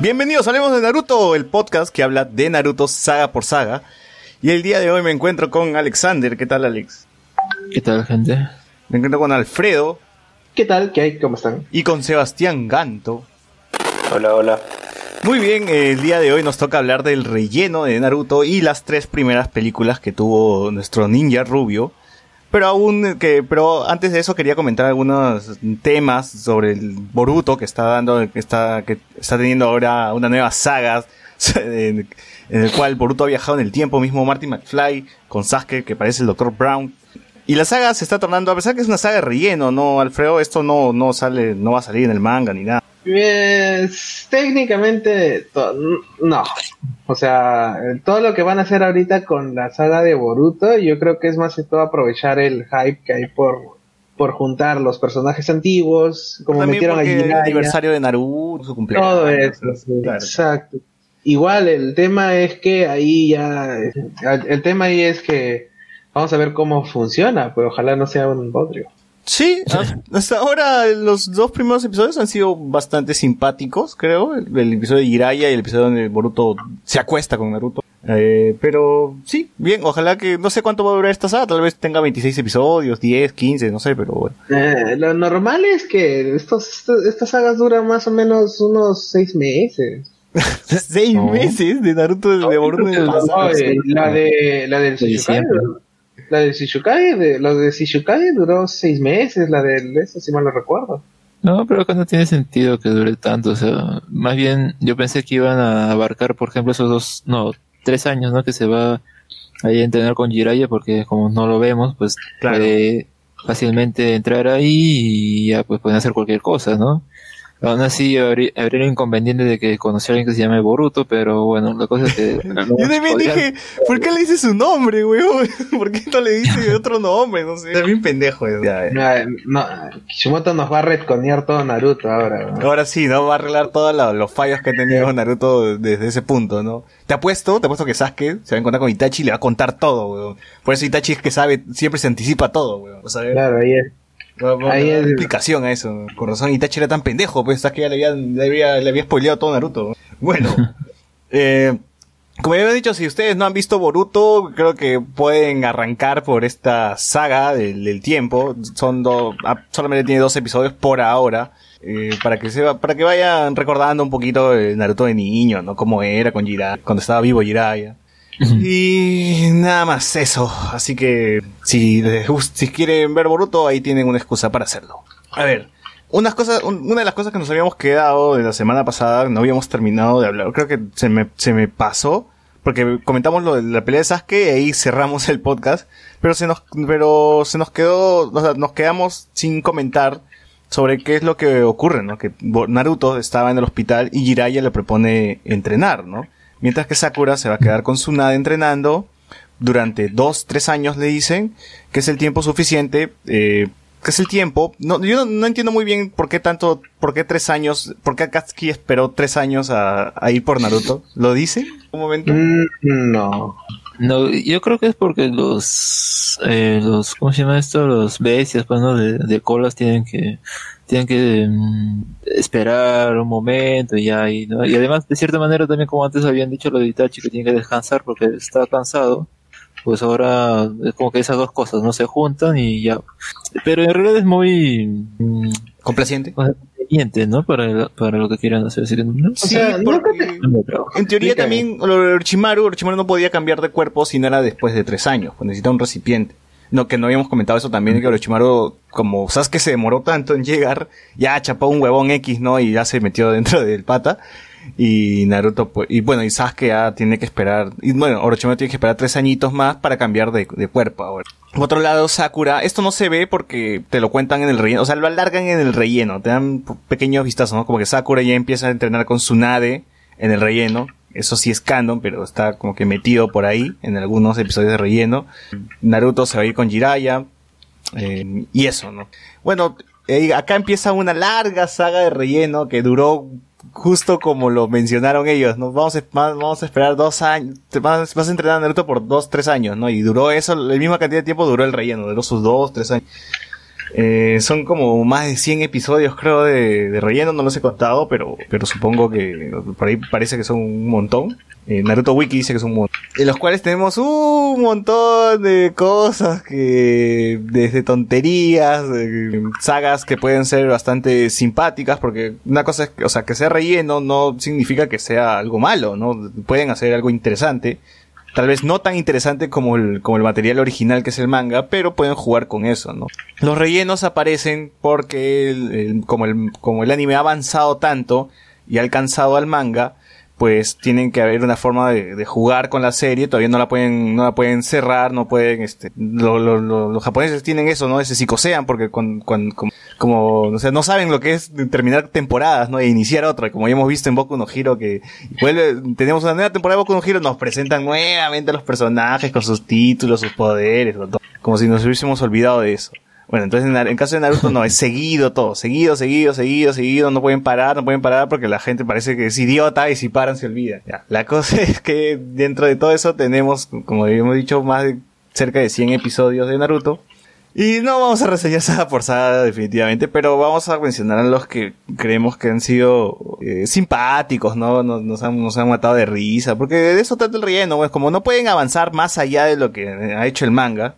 Bienvenidos a Hablemos de Naruto, el podcast que habla de Naruto saga por saga. Y el día de hoy me encuentro con Alexander. ¿Qué tal, Alex? ¿Qué tal, gente? Me encuentro con Alfredo ¿Qué tal? ¿Qué hay? ¿Cómo están? y con Sebastián Ganto. Hola, hola. Muy bien, el día de hoy nos toca hablar del relleno de Naruto y las tres primeras películas que tuvo nuestro ninja rubio. Pero aún que, pero antes de eso quería comentar algunos temas sobre el Boruto que está dando, que está, que está teniendo ahora una nueva saga en, en el cual Boruto ha viajado en el tiempo, mismo Marty McFly con Sasuke que parece el Dr. Brown. Y la saga se está tornando, a pesar que es una saga de relleno, ¿no, Alfredo? Esto no, no sale, no va a salir en el manga ni nada. Pues, técnicamente, no. O sea, todo lo que van a hacer ahorita con la saga de Boruto, yo creo que es más que todo aprovechar el hype que hay por, por juntar los personajes antiguos, como También metieron a el aniversario de Naruto, su cumpleaños. todo eso. sí, Claro. Exacto. Igual, el tema es que ahí ya, el tema ahí es que vamos a ver cómo funciona, pero ojalá no sea un bodrio. Sí, hasta ahora los dos primeros episodios han sido bastante simpáticos, creo. El, el episodio de Jiraiya y el episodio donde Boruto se acuesta con Naruto. Eh, pero sí, bien, ojalá que no sé cuánto va a durar esta saga, tal vez tenga 26 episodios, 10, 15, no sé, pero bueno. Eh, lo normal es que estos, estos- estas sagas duran más o menos unos seis meses. Seis No. meses de Naruto de Boruto en el No, eh, la de la del De diciembre. La del Shichibukai, de, la de duró seis meses, la del eso si mal no recuerdo. No, pero acá no tiene sentido que dure tanto. O sea, más bien yo pensé que iban a abarcar, por ejemplo, esos dos, no, tres años, ¿no? Que se va ahí a entrenar con Jiraiya, porque como no lo vemos, pues Claro. puede fácilmente entrar ahí y ya pues pueden hacer cualquier cosa, ¿no? Aún así habría, habría el inconveniente de que conocí a alguien que se llame Boruto, pero bueno, la cosa es que... no Yo también dije, ¿por qué le dice su nombre, weón? ¿Por qué no le dice otro nombre? No sé. Es bien pendejo eso. Ya, ya. No, no, Kishimoto nos va a retconear todo Naruto ahora. ¿no? Ahora sí, ¿no? Va a arreglar todos los fallos que ha tenido Naruto desde ese punto, ¿no? Te apuesto, te apuesto que Sasuke se va a encontrar con Itachi y le va a contar todo, weón. Por eso Itachi es que sabe, siempre se anticipa todo, weón. O sea, Claro, ahí es. Ahí es- explicación a eso. Con razón Itachi era tan pendejo, pues Sasuke ya le había, le había, le había spoileado todo Naruto. Bueno, eh, como ya había dicho, si ustedes no han visto Boruto, creo que pueden arrancar por esta saga del, del tiempo. Son dos, ah, solamente tiene dos episodios por ahora. eh, para que se va- para que vayan recordando un poquito el Naruto de niño, ¿no? Cómo era con Jiraiya, cuando estaba vivo Jiraiya. Y nada más eso. Así que si si quieren ver Boruto, ahí tienen una excusa para hacerlo. A ver, unas cosas, un- una de las cosas que nos habíamos quedado de la semana pasada, no habíamos terminado de hablar. Creo que se me, se me pasó. Porque comentamos lo de la pelea de Sasuke y ahí cerramos el podcast. Pero se nos, pero se nos quedó, o sea, nos quedamos sin comentar sobre qué es lo que ocurre, ¿no? Que Naruto estaba en el hospital y Jiraiya le propone entrenar, ¿no? Mientras que Sakura se va a quedar con Tsunade entrenando durante dos, tres años, le dicen, que es el tiempo suficiente, eh, que es el tiempo. No, yo no, no entiendo muy bien por qué tanto, por qué tres años, por qué Akatsuki esperó tres años a, a ir por Naruto. ¿Lo dice? Un momento. Mm, no. No, yo creo que es porque los, eh, los, ¿cómo se llama esto? Los bestias, pues, ¿no? De, de colas tienen que, tienen que mm, esperar un momento y ya, y, ¿no? Y además, de cierta manera, también como antes habían dicho lo de Itachi, que tiene que descansar porque está cansado, pues ahora es como que esas dos cosas no se juntan y ya. Pero en realidad es muy, mm, Complaciente. conveniente, ¿no? Para, para lo que quieran hacer. Así que, ¿no? Sí, sea, nunca porque-. En teoría también lo de Orochimaru, Orochimaru no podía cambiar de cuerpo si no era después de tres años, pues necesita un recipiente. No, que no habíamos comentado eso también, que Orochimaru, como Sasuke se demoró tanto en llegar, ya chapó un huevón X, ¿no? Y ya se metió dentro del pata. Y Naruto, pues, y bueno, y Sasuke ya tiene que esperar, y bueno, Orochimaru tiene que esperar tres añitos más para cambiar de, cuerpo ahora. Por otro lado, Sakura, esto no se ve porque te lo cuentan en el relleno, o sea, lo alargan en el relleno, te dan pequeños vistazos, ¿no? Como que Sakura ya empieza a entrenar con Tsunade en el relleno, eso sí es canon, pero está como que metido por ahí en algunos episodios de relleno. Naruto se va a ir con Jiraiya, Eh, y eso, ¿no? Bueno, eh, acá empieza una larga saga de relleno que duró justo como lo mencionaron ellos, ¿no? Vamos a, vamos a esperar dos años, vas, vas a entrenar a Naruto por dos, tres años, ¿no? Y duró eso, la misma cantidad de tiempo duró el relleno, duró sus dos, tres años. Eh, son como más de 100 episodios, creo, de, relleno, no los he contado, pero, pero supongo que por ahí parece que son un montón. Eh, Naruto Wiki dice que son un montón. En los cuales tenemos un montón de cosas que, desde tonterías, sagas que pueden ser bastante simpáticas, porque una cosa es, o sea, que sea relleno no significa que sea algo malo, ¿no? Pueden hacer algo interesante tal vez no tan interesante como el, como el material original que es el manga, pero pueden jugar con eso, ¿no? Los rellenos aparecen porque como, el, como el anime ha avanzado tanto y ha alcanzado al manga, pues tienen que haber una forma de, jugar con la serie, todavía no la pueden, no la pueden cerrar, no pueden, este, los japoneses tienen eso, ¿no? Se psicosean porque con, con, como, o sea, no saben lo que es terminar temporadas, ¿no? E iniciar otra, como ya hemos visto en Boku no Hero que vuelve, tenemos una nueva temporada de Boku no Hero, nos presentan nuevamente a los personajes con sus títulos, sus poderes, como si nos hubiésemos olvidado de eso. Bueno, entonces en, en, caso de Naruto no, es seguido todo, seguido, seguido, seguido, seguido, no pueden parar, no pueden parar porque la gente parece que es idiota y si paran se olvida. La cosa es que dentro de todo eso tenemos, como habíamos dicho, más de cerca de 100 episodios de Naruto. Y no vamos a reseñar por saga definitivamente, pero vamos a mencionar a los que creemos que han sido eh, simpáticos, ¿no? Nos, nos, han, nos han matado de risa, porque de eso trata el relleno, pues como no pueden avanzar más allá de lo que ha hecho el manga,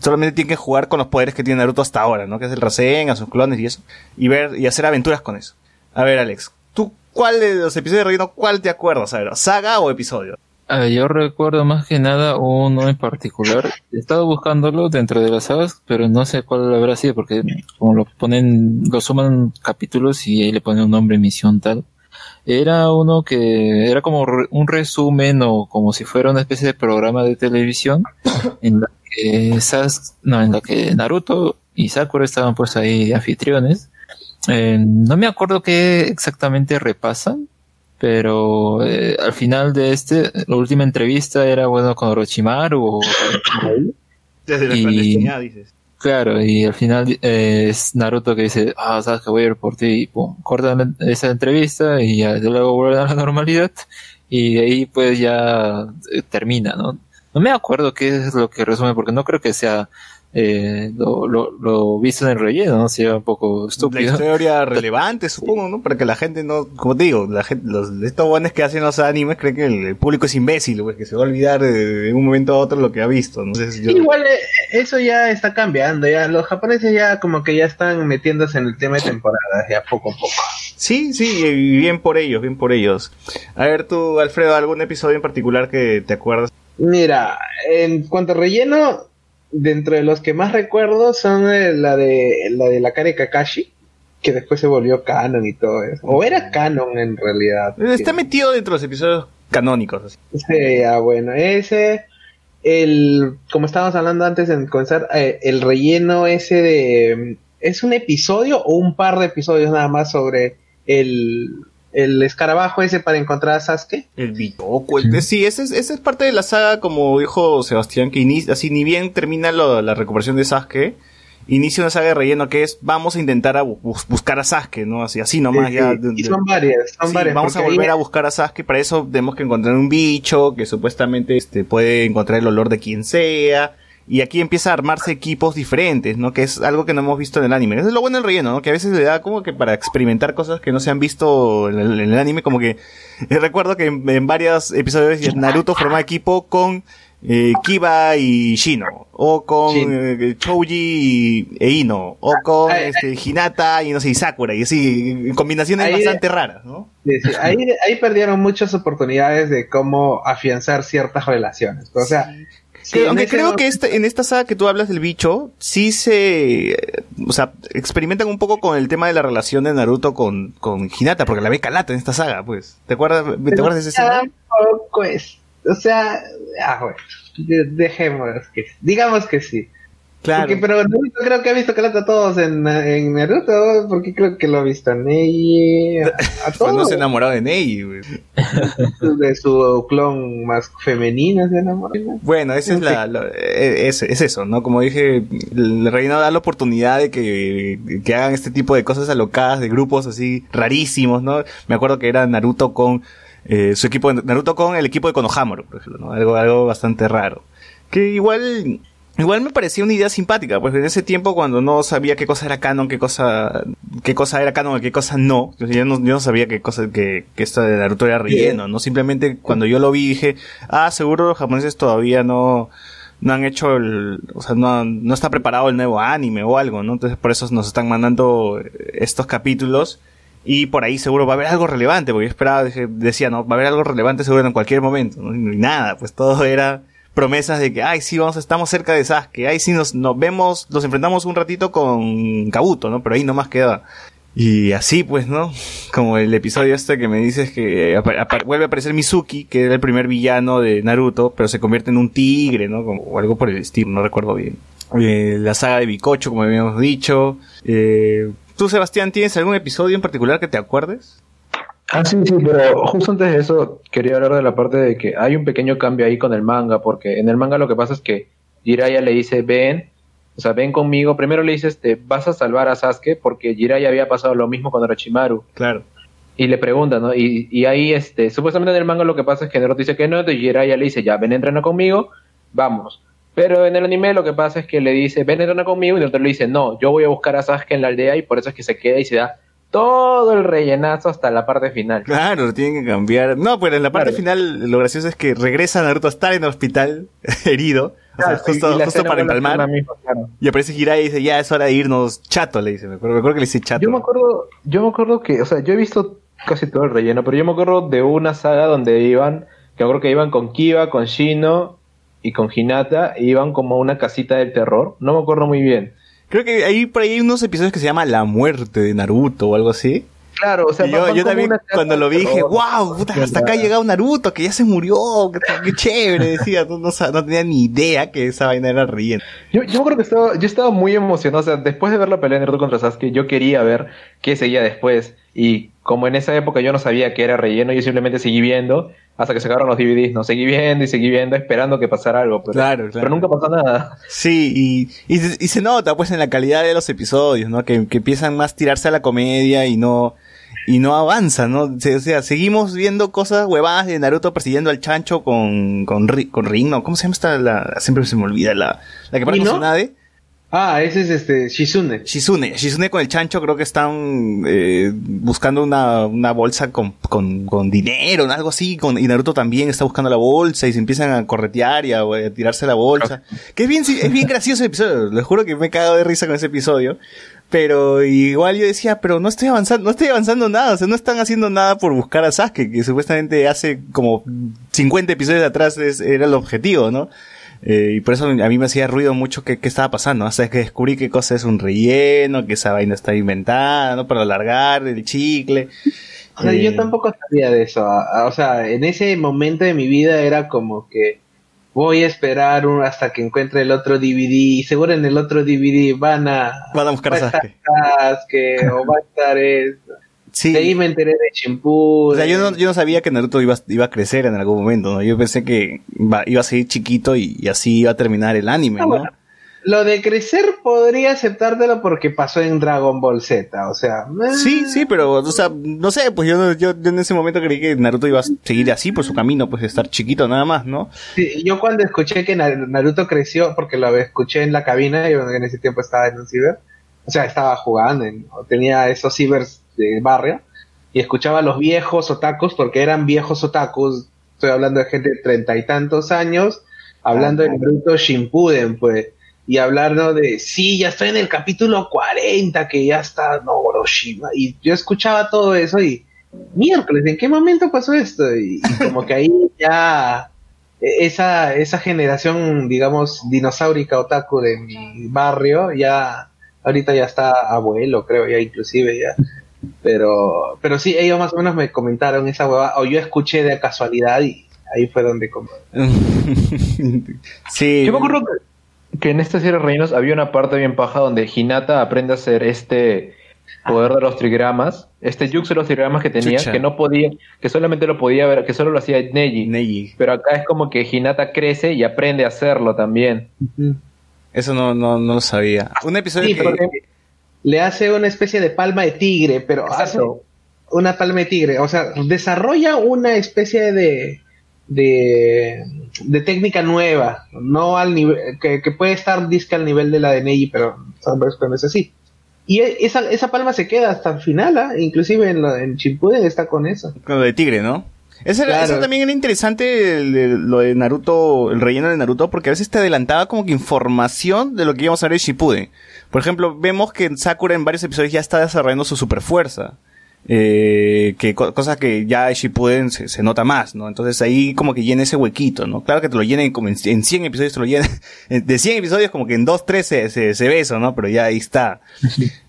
solamente tiene que jugar con los poderes que tiene Naruto hasta ahora, ¿no? Que es el Rasen, a sus clones y eso. Y ver, y hacer aventuras con eso. A ver, Alex, ¿tú cuál de los episodios de relleno, cuál te acuerdas? A ver, ¿saga o episodio? Yo recuerdo más que nada uno en particular. He estado buscándolo dentro de las sagas, pero no sé cuál habrá sido, porque como lo ponen, lo suman capítulos y ahí le ponen un nombre, misión tal. Era uno que era como un resumen o como si fuera una especie de programa de televisión en la que, Sas, no, en la que Naruto y Sakura estaban pues ahí anfitriones. Eh, no me acuerdo qué exactamente repasan, pero eh, al final de este, la última entrevista era bueno con Orochimaru o Desde la y, dices. Claro, y al final eh, es Naruto que dice, ah, sabes que voy a ir por ti, y pum, cortan esa entrevista y ya luego vuelven a la normalidad y de ahí pues ya termina, ¿no? No me acuerdo qué es lo que resume, porque no creo que sea eh, lo, lo, lo, visto en el relleno, ¿no? Sería un poco estúpido. La historia relevante, supongo, ¿no? Para que la gente no, como te digo, la gente, los, estos buenos que hacen los animes creen que el, público es imbécil, pues, que se va a olvidar de, un momento a otro lo que ha visto, ¿no? Igual eh, eso ya está cambiando, ya los japoneses ya como que ya están metiéndose en el tema de temporadas, ya poco a poco. Sí, sí, y bien por ellos, bien por ellos. A ver tú, Alfredo, ¿algún episodio en particular que te acuerdas? Mira, en cuanto a relleno, dentro de los que más recuerdo son la de la de la Kare Kakashi, que después se volvió canon y todo eso. O era canon en realidad. Está metido dentro de los episodios canónicos. Así. Sí, ah, bueno, ese el como estábamos hablando antes en comenzar eh, el relleno ese de es un episodio o un par de episodios nada más sobre el el escarabajo ese para encontrar a Sasuke. El Bitoku, el, sí, esa es, esa es parte de la saga, como dijo Sebastián, que inicia, así ni bien termina la recuperación de Sasuke, inicia una saga de relleno que es vamos a intentar a buscar a Sasuke, ¿no? Así, así nomás ya. y son varias, son varias. Vamos a volver a buscar a Sasuke, para eso tenemos que encontrar un bicho que supuestamente este, puede encontrar el olor de quien sea y aquí empieza a armarse equipos diferentes, ¿no? Que es algo que no hemos visto en el anime. Eso es lo bueno del relleno, ¿no? Que a veces le da como que para experimentar cosas que no se han visto en el, anime, como que eh, recuerdo que en, varios episodios Naruto forma equipo con eh, Kiba y Shino, o con eh, Chouji e Ino, o con este, Hinata y no sé, y Sakura, y así, combinaciones bastante raras, ¿no? ahí, ahí perdieron muchas oportunidades de cómo afianzar ciertas relaciones. O sea, aunque creo que este, en esta saga que tú hablas del bicho, sí se, o sea, experimentan un poco con el tema de la relación de Naruto con, con Hinata, porque la ve calata en esta saga, pues. ¿Te acuerdas, ¿te acuerdas de ese escena? Pues, o sea, ah, bueno, dejemos que, digamos que sí. Claro. Porque, pero Naruto creo que ha visto Calata a todos en, en Naruto, porque creo que lo ha visto a Neji, a, a Cuando todos. se enamoró de Ney, güey. de su clon más femenina se enamoró. Bueno, esa es la, la- eh, es, es eso, ¿no? Como dije, el reino da la oportunidad de que, que hagan este tipo de cosas alocadas, de grupos así rarísimos, ¿no? Me acuerdo que era Naruto con eh, su equipo, de- Naruto con el equipo de Konohamaru, por ejemplo, ¿no? Algo, algo bastante raro. Que igual, igual me parecía una idea simpática, pues en ese tiempo cuando no sabía qué cosa era canon, qué cosa, qué cosa era canon y qué cosa no, yo no, yo no sabía qué cosa, que, que esto de Naruto era relleno, ¿no? Simplemente cuando yo lo vi dije, ah, seguro los japoneses todavía no, no han hecho el, o sea, no, no está preparado el nuevo anime o algo, ¿no? Entonces por eso nos están mandando estos capítulos y por ahí seguro va a haber algo relevante, porque yo esperaba, decía, no, va a haber algo relevante seguro en cualquier momento, ¿no? Y nada, pues todo era promesas de que, ay, sí, vamos, estamos cerca de Sasuke, ay, sí, nos, nos vemos, nos enfrentamos un ratito con Kabuto, ¿no? Pero ahí nomás queda. Y así, pues, ¿no? Como el episodio este que me dices que apa- vuelve a aparecer Mizuki, que era el primer villano de Naruto, pero se convierte en un tigre, ¿no? Como, o algo por el estilo, no recuerdo bien. Eh, la saga de Bikocho, como habíamos dicho. Eh, ¿Tú, Sebastián, tienes algún episodio en particular que te acuerdes? Ah, sí, sí, pero justo antes de eso quería hablar de la parte de que hay un pequeño cambio ahí con el manga, porque en el manga lo que pasa es que Jiraiya le dice, ven, o sea, ven conmigo. Primero le dice, este, vas a salvar a Sasuke, porque Jiraiya había pasado lo mismo con Orochimaru. Claro. Y le pregunta, ¿no? Y, y ahí, este, supuestamente en el manga lo que pasa es que Naruto dice que no, entonces Jiraiya le dice, ya, ven, entrena conmigo, vamos. Pero en el anime lo que pasa es que le dice, ven, entrena conmigo, y Naruto le dice, no, yo voy a buscar a Sasuke en la aldea, y por eso es que se queda y se da todo el rellenazo hasta la parte final. Claro, lo tienen que cambiar. No, pero en la parte Claro. final lo gracioso es que regresa Naruto a estar en el hospital, herido, o sea, Claro, y- justo, y justo para empalmar. la misma, claro. Y aparece Jiraiya y dice, ya es hora de irnos, chato, le dice. Me acuerdo, me acuerdo que le dice chato. Yo me acuerdo, yo me acuerdo que, o sea, yo he visto casi todo el relleno, pero yo me acuerdo de una saga donde iban, que acuerdo que iban con Kiba, con Shino y con Hinata, e iban como a una casita del terror. No me acuerdo muy bien. Creo que ahí por ahí hay unos episodios que se llama La muerte de Naruto o algo así. Claro, o sea, y yo, también cuando lo vi dije, wow, puta, hasta acá ha llegado Naruto, que ya se murió, qué, chévere, decía, no, no, tenía ni idea que esa vaina era relleno. Yo, yo creo que estaba, yo estaba muy emocionado, o sea, después de ver la pelea de Naruto contra Sasuke, yo quería ver qué seguía después. Y como en esa época yo no sabía que era relleno, yo simplemente seguí viendo hasta que se acabaron los DVDs, no seguí viendo y seguí viendo esperando que pasara algo, pero, Claro, claro. pero nunca pasó nada. Sí, y, y, se- y se nota pues en la calidad de los episodios, ¿no? Que, que empiezan más a tirarse a la comedia y no, y no avanzan, ¿no? Se- O sea, seguimos viendo cosas huevadas de Naruto persiguiendo al chancho con, con, con Rin, ¿no? ¿Cómo se llama esta? La, siempre se me olvida la, la que parece con Tsunade. Ah, ese es este Shizune. Shizune, Shizune con el chancho creo que están eh, buscando una, una bolsa con, con, con dinero, algo así, con, y Naruto también está buscando la bolsa y se empiezan a corretear y a, a tirarse la bolsa. Que es bien, es bien gracioso el episodio, les juro que me he cagado de risa con ese episodio. Pero igual yo decía, pero no estoy avanzando, no estoy avanzando nada, o sea, no están haciendo nada por buscar a Sasuke, que supuestamente hace como 50 episodios atrás es- era el objetivo, ¿no? Eh, y por eso a mí me hacía ruido mucho qué, qué estaba pasando, hasta que descubrí qué cosa es un relleno, que esa vaina está inventada, ¿no? Para alargar el chicle. O sea, Eh, yo tampoco sabía de eso. a- a- O sea, en ese momento de mi vida era como que voy a esperar un- hasta que encuentre el otro DVD y seguro en el otro DVD van a... Van a buscar va a estar Sasuke. Sasuke, o va a estar esto. Sí. De ahí me enteré de Shimpú. O sea, yo no, yo no sabía que Naruto iba, iba a crecer en algún momento, ¿no? Yo pensé que iba, iba a seguir chiquito y, y así iba a terminar el anime, Ah, ¿no? bueno. Lo de crecer podría aceptártelo porque pasó en Dragon Ball Z, o sea... eh, Sí, sí, pero, o sea, no sé, pues yo, yo, yo en ese momento creí que Naruto iba a seguir así por su camino, pues de estar chiquito nada más, ¿no? Sí, yo cuando escuché que Nar- Naruto creció, porque lo escuché en la cabina, yo en ese tiempo estaba en un ciber, o sea, estaba jugando, en- o tenía esos cibers de barrio, y escuchaba a los viejos otakus, porque eran viejos otakus, estoy hablando de gente de treinta y tantos años, hablando de Naruto Shippuden, pues, y hablando de, sí, ya estoy en el capítulo 40, que ya está, no, Orochima, y yo escuchaba todo eso y, miércoles, ¿en qué momento pasó esto? Y, y como que ahí ya e- esa, esa generación, digamos, dinosaurica otaku de mi barrio, ya, ahorita ya está abuelo, creo, ya inclusive ya. Pero, pero sí, ellos más o menos me comentaron esa hueva, o yo escuché de casualidad y ahí fue donde... com- sí. Yo me acuerdo que, que en esta serie de reinos había una parte bien paja donde Hinata aprende a hacer este poder de los trigramas, este yux de los trigramas que tenía, Chucha. que no podía, que solamente lo podía ver, que solo lo hacía Neji. Neji. Pero acá es como que Hinata crece y aprende a hacerlo también. Eso no, no, no lo sabía. Un episodio Sí, que... porque le hace una especie de palma de tigre, pero hace una palma de tigre. O sea, desarrolla una especie de, de, de técnica nueva, no al nivel, que, que puede estar disque al nivel de la de Neji, pero sabes que no es así. Y e- esa, esa palma se queda hasta el final, ¿ah? inclusive en, la- en Shippuden está con eso. Con lo de tigre, ¿no? Eso, era- Claro. eso también era interesante, el- el- lo de Naruto, el relleno de Naruto, porque a veces te adelantaba como que información de lo que íbamos a ver en Shippuden. Por ejemplo, vemos que Sakura en varios episodios ya está desarrollando su super fuerza. Eh, que co- cosa que ya en Shippuden se, se nota más, ¿no? Entonces ahí como que llena ese huequito, ¿no? Claro que te lo llenen como en, en 100 episodios te lo llenan, de 100 episodios como que en 2, 3 se, se, se ve eso, ¿no? Pero ya ahí está.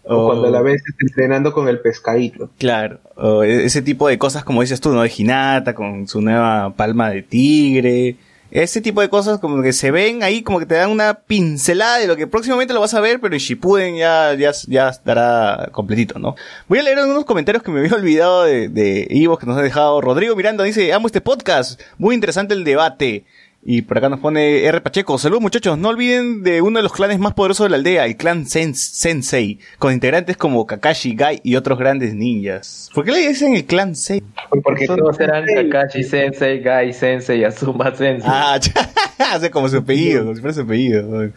O cuando la ves entrenando con el pescadito. Claro, o e- ese tipo de cosas como dices tú, ¿no? De Hinata con su nueva palma de tigre. Ese tipo de cosas como que se ven ahí, como que te dan una pincelada de lo que próximamente lo vas a ver, pero en Shippuden ya, ya, ya estará completito, ¿no? Voy a leer unos comentarios que me había olvidado de, de Ivo que nos ha dejado. Rodrigo Miranda dice, amo este podcast, muy interesante el debate. Y por acá nos pone R. Pacheco. Saludos muchachos. No olviden de uno de los clanes más poderosos de la aldea, el clan Sens- Sensei, con integrantes como Kakashi, Gai y otros grandes ninjas. ¿Por qué le dicen el clan Sensei? Porque Son todos eran. Kakashi Sensei, Gai Sensei, Asuma Sensei. Ah, hace como su apellido, como si fuera su apellido.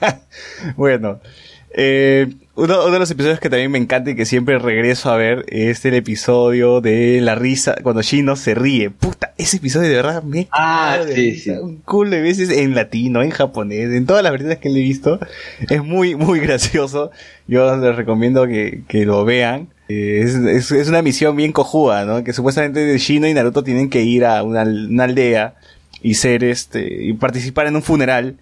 bueno, eh, uno, uno de los episodios que también me encanta y que siempre regreso a ver es el episodio de la risa cuando Shino se ríe. Puta, ese episodio de verdad me Ah, sí, sí. un culo de veces en latino, en japonés, en todas las versiones que le he visto. Es muy, muy gracioso. Yo les recomiendo que, que lo vean. Eh, Es, es, es una misión bien cojuda, ¿no? Que supuestamente Shino y Naruto tienen que ir a una, una aldea y ser este, y participar en un funeral.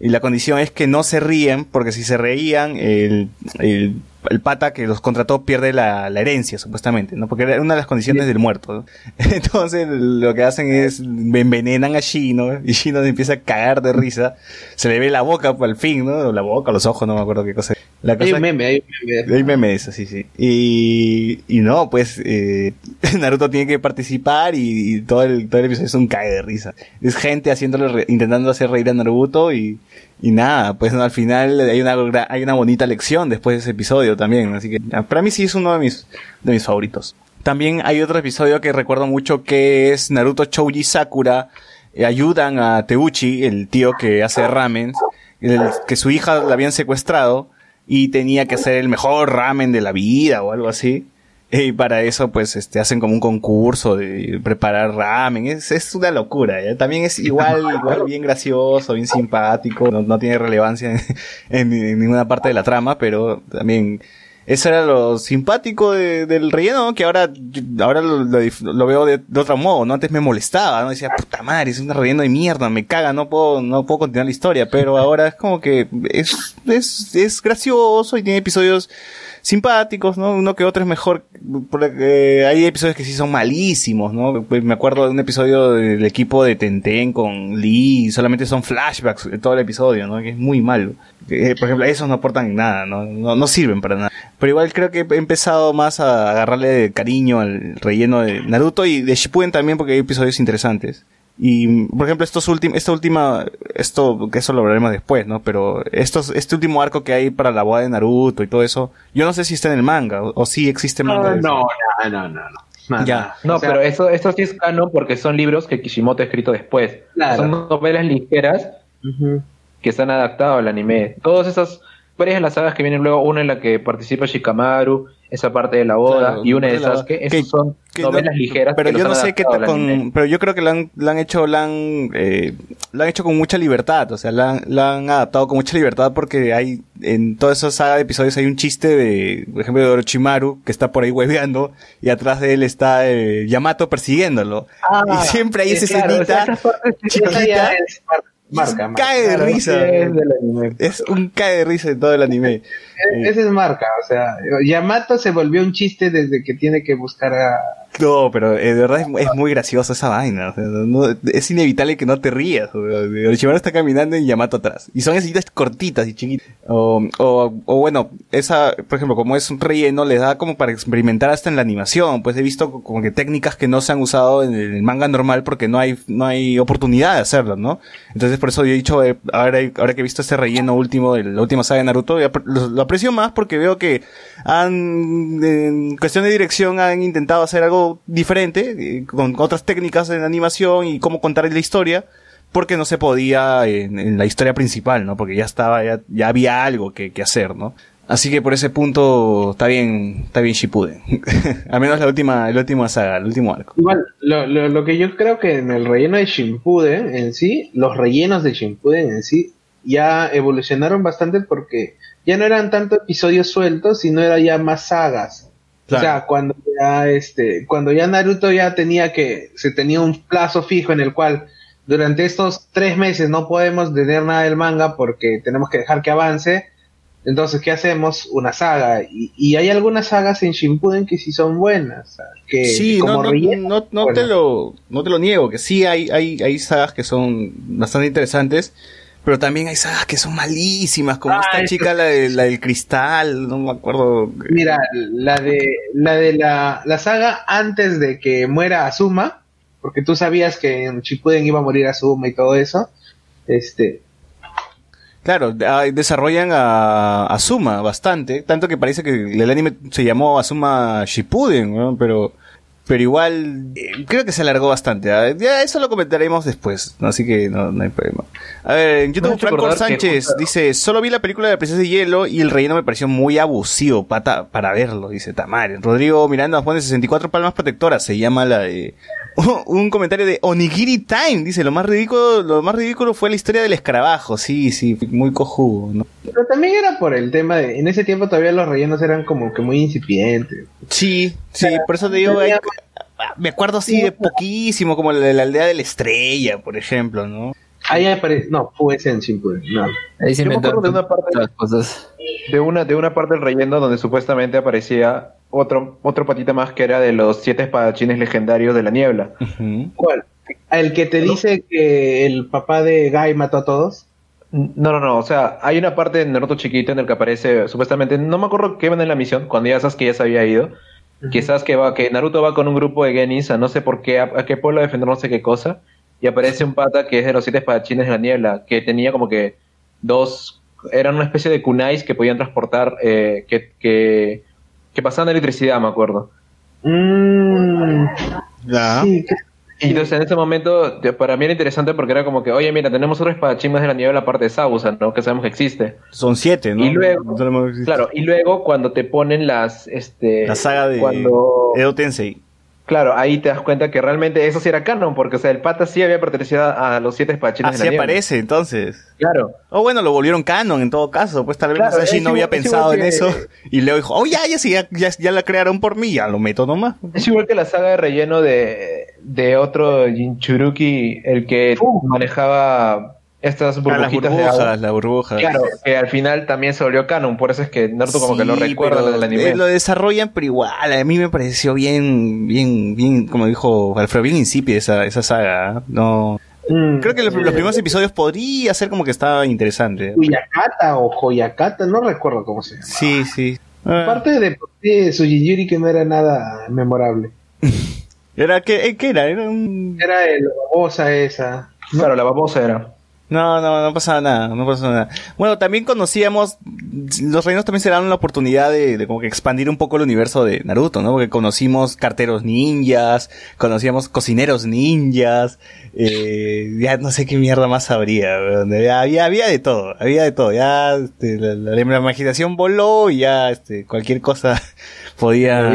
Y la condición es que no se ríen, porque si se reían, el, el, el pata que los contrató pierde la, la herencia, supuestamente, ¿no? Porque era una de las condiciones del muerto, ¿no? Entonces, lo que hacen es envenenan a Shino, y Shino empieza a cagar de risa, se le ve la boca al fin, ¿no? La boca, los ojos, no me acuerdo qué cosa. La Hay un meme, hay un meme. hay meme de eso, sí, sí. Y, y no, pues eh, Naruto tiene que participar y, y todo, el, todo el episodio es un cae de risa. Es gente haciéndole, re- intentando hacer reír a Naruto y, y nada, pues no, al final hay una, hay una bonita lección después de ese episodio también. Así que ah, para mí sí es uno de mis, de mis favoritos. También hay otro episodio que recuerdo mucho que es Naruto Chouji Sakura eh, ayudan a Teuchi, el tío que hace ramen, el- que su hija la habían secuestrado y tenía que hacer el mejor ramen de la vida o algo así. Y para eso, pues, este, hacen como un concurso de preparar ramen. Es, es una locura, ¿ya? También es igual, igual bien gracioso, bien simpático. No, no tiene relevancia en, en- en ninguna parte de la trama, pero también eso era lo simpático de- del relleno, ¿no? que ahora, ahora lo, veo de, otro modo, ¿no? Antes me molestaba, ¿no? Decía, puta madre, es un relleno de mierda, me caga, no puedo, no puedo continuar la historia, pero ahora es como que es, es, es gracioso y tiene episodios simpáticos, ¿no? Uno que otro es mejor, porque hay episodios que sí son malísimos, ¿no? Pues me acuerdo de un episodio del equipo de Tenten con Lee, solamente son flashbacks de todo el episodio, ¿no? Que es muy malo. Eh, por ejemplo, esos no aportan nada, ¿no? No, no sirven para nada. Pero igual creo que he empezado más a agarrarle cariño al relleno de Naruto y de Shippuden también porque hay episodios interesantes. Y, por ejemplo, estos últimos, esta última, esto, que eso lo hablaremos después, ¿no? Pero estos, este último arco que hay para la boda de Naruto y todo eso, yo no sé si está en el manga, o, o sí existe manga. No, de eso. no, no, no, no. no. Ya. No, O sea, pero eso, esto sí es canon porque son libros que Kishimoto ha escrito después. Claro. Son novelas ligeras que se han adaptado al anime. Todas esas, varias de las sagas que vienen luego, una en la que participa Shikamaru, esa parte de la boda, Claro, y una de la esos Que- son que novelas no- ligeras. Pero que yo no sé qué con, pero yo creo que lo han, lo han hecho, lo han, eh, lo han hecho con mucha libertad, o sea, lo han, adaptado con mucha libertad porque hay, en toda esa saga de episodios hay un chiste de, por ejemplo, de Orochimaru, que está por ahí hueveando, y atrás de él está eh, Yamato persiguiendo y siempre hay esa claro, escenita, esas sí Esa chiquita, es mar- marca, marca. cae de risa. es. Es un cae de risa en todo el anime. E- Esa es marca, o sea, Yamato se volvió un chiste desde que tiene que buscar a, No, pero eh, de verdad es, muy gracioso esa vaina. es inevitable que no te rías. Orochimaru está caminando y Yamato atrás. Y son escenas cortitas y chiquitas. O, o, o bueno, esa, por ejemplo, como es un relleno, le da como para experimentar hasta en la animación. Pues he visto co- como que técnicas que no se han usado en el manga normal porque no hay, no hay oportunidad de hacerlo, ¿no? Entonces por eso yo he dicho, eh, ahora, que he visto este relleno último de la última saga de Naruto, lo, lo aprecio más porque veo que han, en cuestión de dirección, han intentado hacer algo diferente, eh, con otras técnicas en animación y cómo contar la historia, porque no se podía en, la historia principal, ¿no? Porque ya estaba, ya, ya había algo que, que hacer, ¿no? Así que por ese punto está bien, está bien Shippuden. Al menos la última, la última saga, el último arco. Igual, lo, lo, lo que yo creo que en el relleno de Shippuden en sí, los rellenos de Shippuden en sí, ya evolucionaron bastante porque ya no eran tanto episodios sueltos, sino era ya más sagas. Claro. O sea, cuando ya este, cuando ya Naruto ya tenía que, se tenía un plazo fijo en el cual durante estos tres meses no podemos tener nada del manga porque tenemos que dejar que avance. Entonces, ¿qué hacemos? Una saga. Y, y hay algunas sagas en Shippuden que sí son buenas. que Sí, como no, no, relleno, no, no bueno. te lo, no te lo niego, que sí hay, hay, hay sagas que son bastante interesantes, pero también hay sagas que son malísimas, como Ah, esta eso- chica, la, de- la del cristal, no me acuerdo. Mira, la de la de la, la saga antes de que muera Asuma, porque tú sabías que en Shippuden iba a morir Asuma y todo eso. Este, Claro, ah, desarrollan a Asuma bastante, tanto que parece que el anime se llamó Asuma Shippuden, ¿no? pero pero igual eh, creo que se alargó bastante. ¿ah? Ya eso lo comentaremos después, ¿no? así que no, no hay problema. A ver, en YouTube Franco que Sánchez dice, solo vi la película de la Princesa de Hielo y el relleno me pareció muy abusivo pata, para verlo, dice Tamar. Rodrigo Miranda nos pone 64 palmas protectoras, se llama la de... Un comentario de Onigiri Time, dice, lo más ridículo, lo más ridículo fue la historia del escarabajo, sí, sí, muy cojudo, ¿no? pero también era por el tema de, en ese tiempo todavía los rellenos eran como que muy incipientes. Sí, sí, por eso te digo, hay- me acuerdo así de poquísimo, como la de la aldea de la estrella, por ejemplo, ¿no? Ahí apare no, fue en Shippuden, no. Ahí se Yo me acuerdo de una parte- las cosas. de una, de una parte del relleno donde supuestamente aparecía otro, otro patita más que era de los siete espadachines legendarios de la niebla. ¿Cuál? ¿El que te dice que el papá de Guy mató a todos? No, no, no, o sea, hay una parte de Naruto chiquito en el que aparece supuestamente, no me acuerdo qué van en la misión, cuando ya sabes que ya se había ido, quizás que va, que Naruto va con un grupo de genis a no sé por qué, a, a qué pueblo a defender no sé qué cosa, y aparece un pata que es de los siete espadachines de la niebla, que tenía como que dos, eran una especie de kunais que podían transportar, eh, que, que, que pasaban electricidad, me acuerdo. Mm, Ya. sí, que- Y entonces en ese momento, para mí era interesante porque era como que, oye, mira, tenemos otro espadachín más de la niebla aparte de Sausa, ¿no? Que sabemos que existe. Son siete, ¿no? Y luego- No Claro, y luego cuando te ponen las, este... La saga de Cuando... Edo Tensei. Claro, ahí te das cuenta que realmente eso sí era canon, porque, o sea, el pata sí había pertenecido a los siete espadachines de Así la niebla. aparece, entonces. Claro. O bueno, lo volvieron canon en todo caso, pues tal vez Claro, Masashi no había igual- pensado en que- eso y luego dijo, oh ya, ya, sí, ya, ya, ya la crearon por mí, ya lo meto nomás. Es igual que la saga de relleno de, de otro Jinchuruki, el que manejaba estas las burbujitas de las burbujas. Claro, que al final también se volvió canon, por eso es que Naruto como que lo Sí, recuerda del anime. eh, lo desarrollan, pero igual, a mí me pareció bien, bien, bien, como dijo Alfredo, bien insípida esa, esa saga. ¿eh? No, mm, creo que los, los primeros episodios podría ser como que estaba interesante. Kuyakata o Joyakata, no recuerdo cómo se llama. Sí, sí. Ah, Aparte de, de Sujiyuri que no era nada memorable. era que, eh, ¿qué era? Era un... Era el babosa esa. Claro, la babosa era. No, no, no pasaba nada, no pasaba nada. Bueno, también conocíamos, los reinos también se dan la oportunidad de, de como que expandir un poco el universo de Naruto, ¿no? Porque conocimos carteros ninjas, conocíamos cocineros ninjas, eh, ya no sé qué mierda más habría, weón. había, había de todo, había de todo, ya este, la, la- la imaginación voló y ya este, cualquier cosa podía,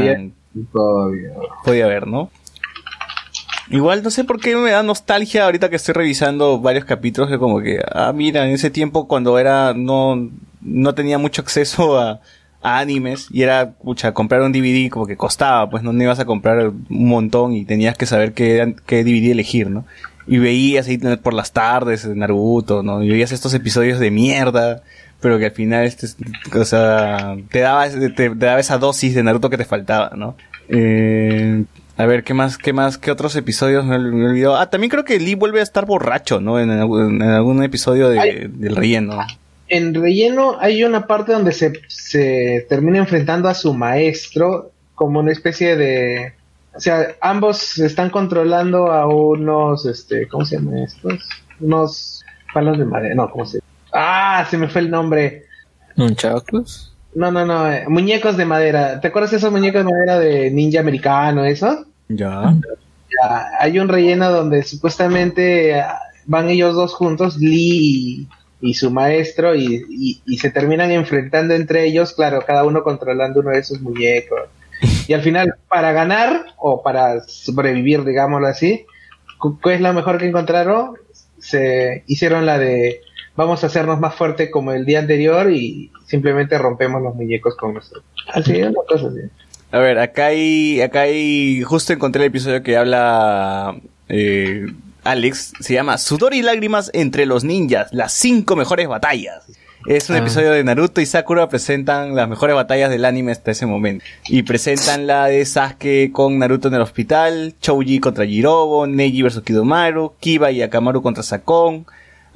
podía haber, ¿no? Igual no sé por qué me da nostalgia ahorita que estoy revisando varios capítulos que como que, ah, mira, en ese tiempo cuando era, no, no tenía mucho acceso a, a animes y era, pucha, comprar un DVD como que costaba, pues no, no ibas a comprar un montón y tenías que saber qué, qué DVD elegir, ¿no? Y veías ahí por las tardes Naruto, ¿no? Y veías estos episodios de mierda, pero que al final, este, o sea, te daba, te, te daba esa dosis de Naruto que te faltaba, ¿no? Eh, A ver, ¿qué más, qué más, qué otros episodios me, olvidado? Ah, también creo que Lee vuelve a estar borracho, ¿no? En, algún- en algún episodio de- Ay. del relleno. En relleno hay una parte donde se, se termina enfrentando a su maestro como una especie de... O sea, ambos están controlando a unos, este, ¿cómo se llaman estos? Unos palos de madera, no, ¿cómo se Ah, se me fue el nombre. ¿Nunchakus? No, no, no, eh, muñecos de madera. ¿Te acuerdas de esos muñecos de madera de ninja americano, eso? Ya. Ya, hay un relleno donde supuestamente ah, van ellos dos juntos, Lee y, y su maestro, y, y- y se terminan enfrentando entre ellos, claro, cada uno controlando uno de sus muñecos. Y al final, para ganar o para sobrevivir, digámoslo así, ¿qué es lo mejor que encontraron? Se hicieron la de vamos a hacernos más fuerte como el día anterior y simplemente rompemos los muñecos con nuestro. Así, una cosa así. A ver, acá hay, acá hay, justo encontré el episodio que habla eh, Alex, se llama Sudor y lágrimas entre los ninjas, las cinco mejores batallas. Es un Ah. episodio de Naruto y Sakura presentan las mejores batallas del anime hasta ese momento. Y presentan la de Sasuke con Naruto en el hospital, Chouji contra Jirobo, Neji versus Kidomaru, Kiba y Akamaru contra Sakon.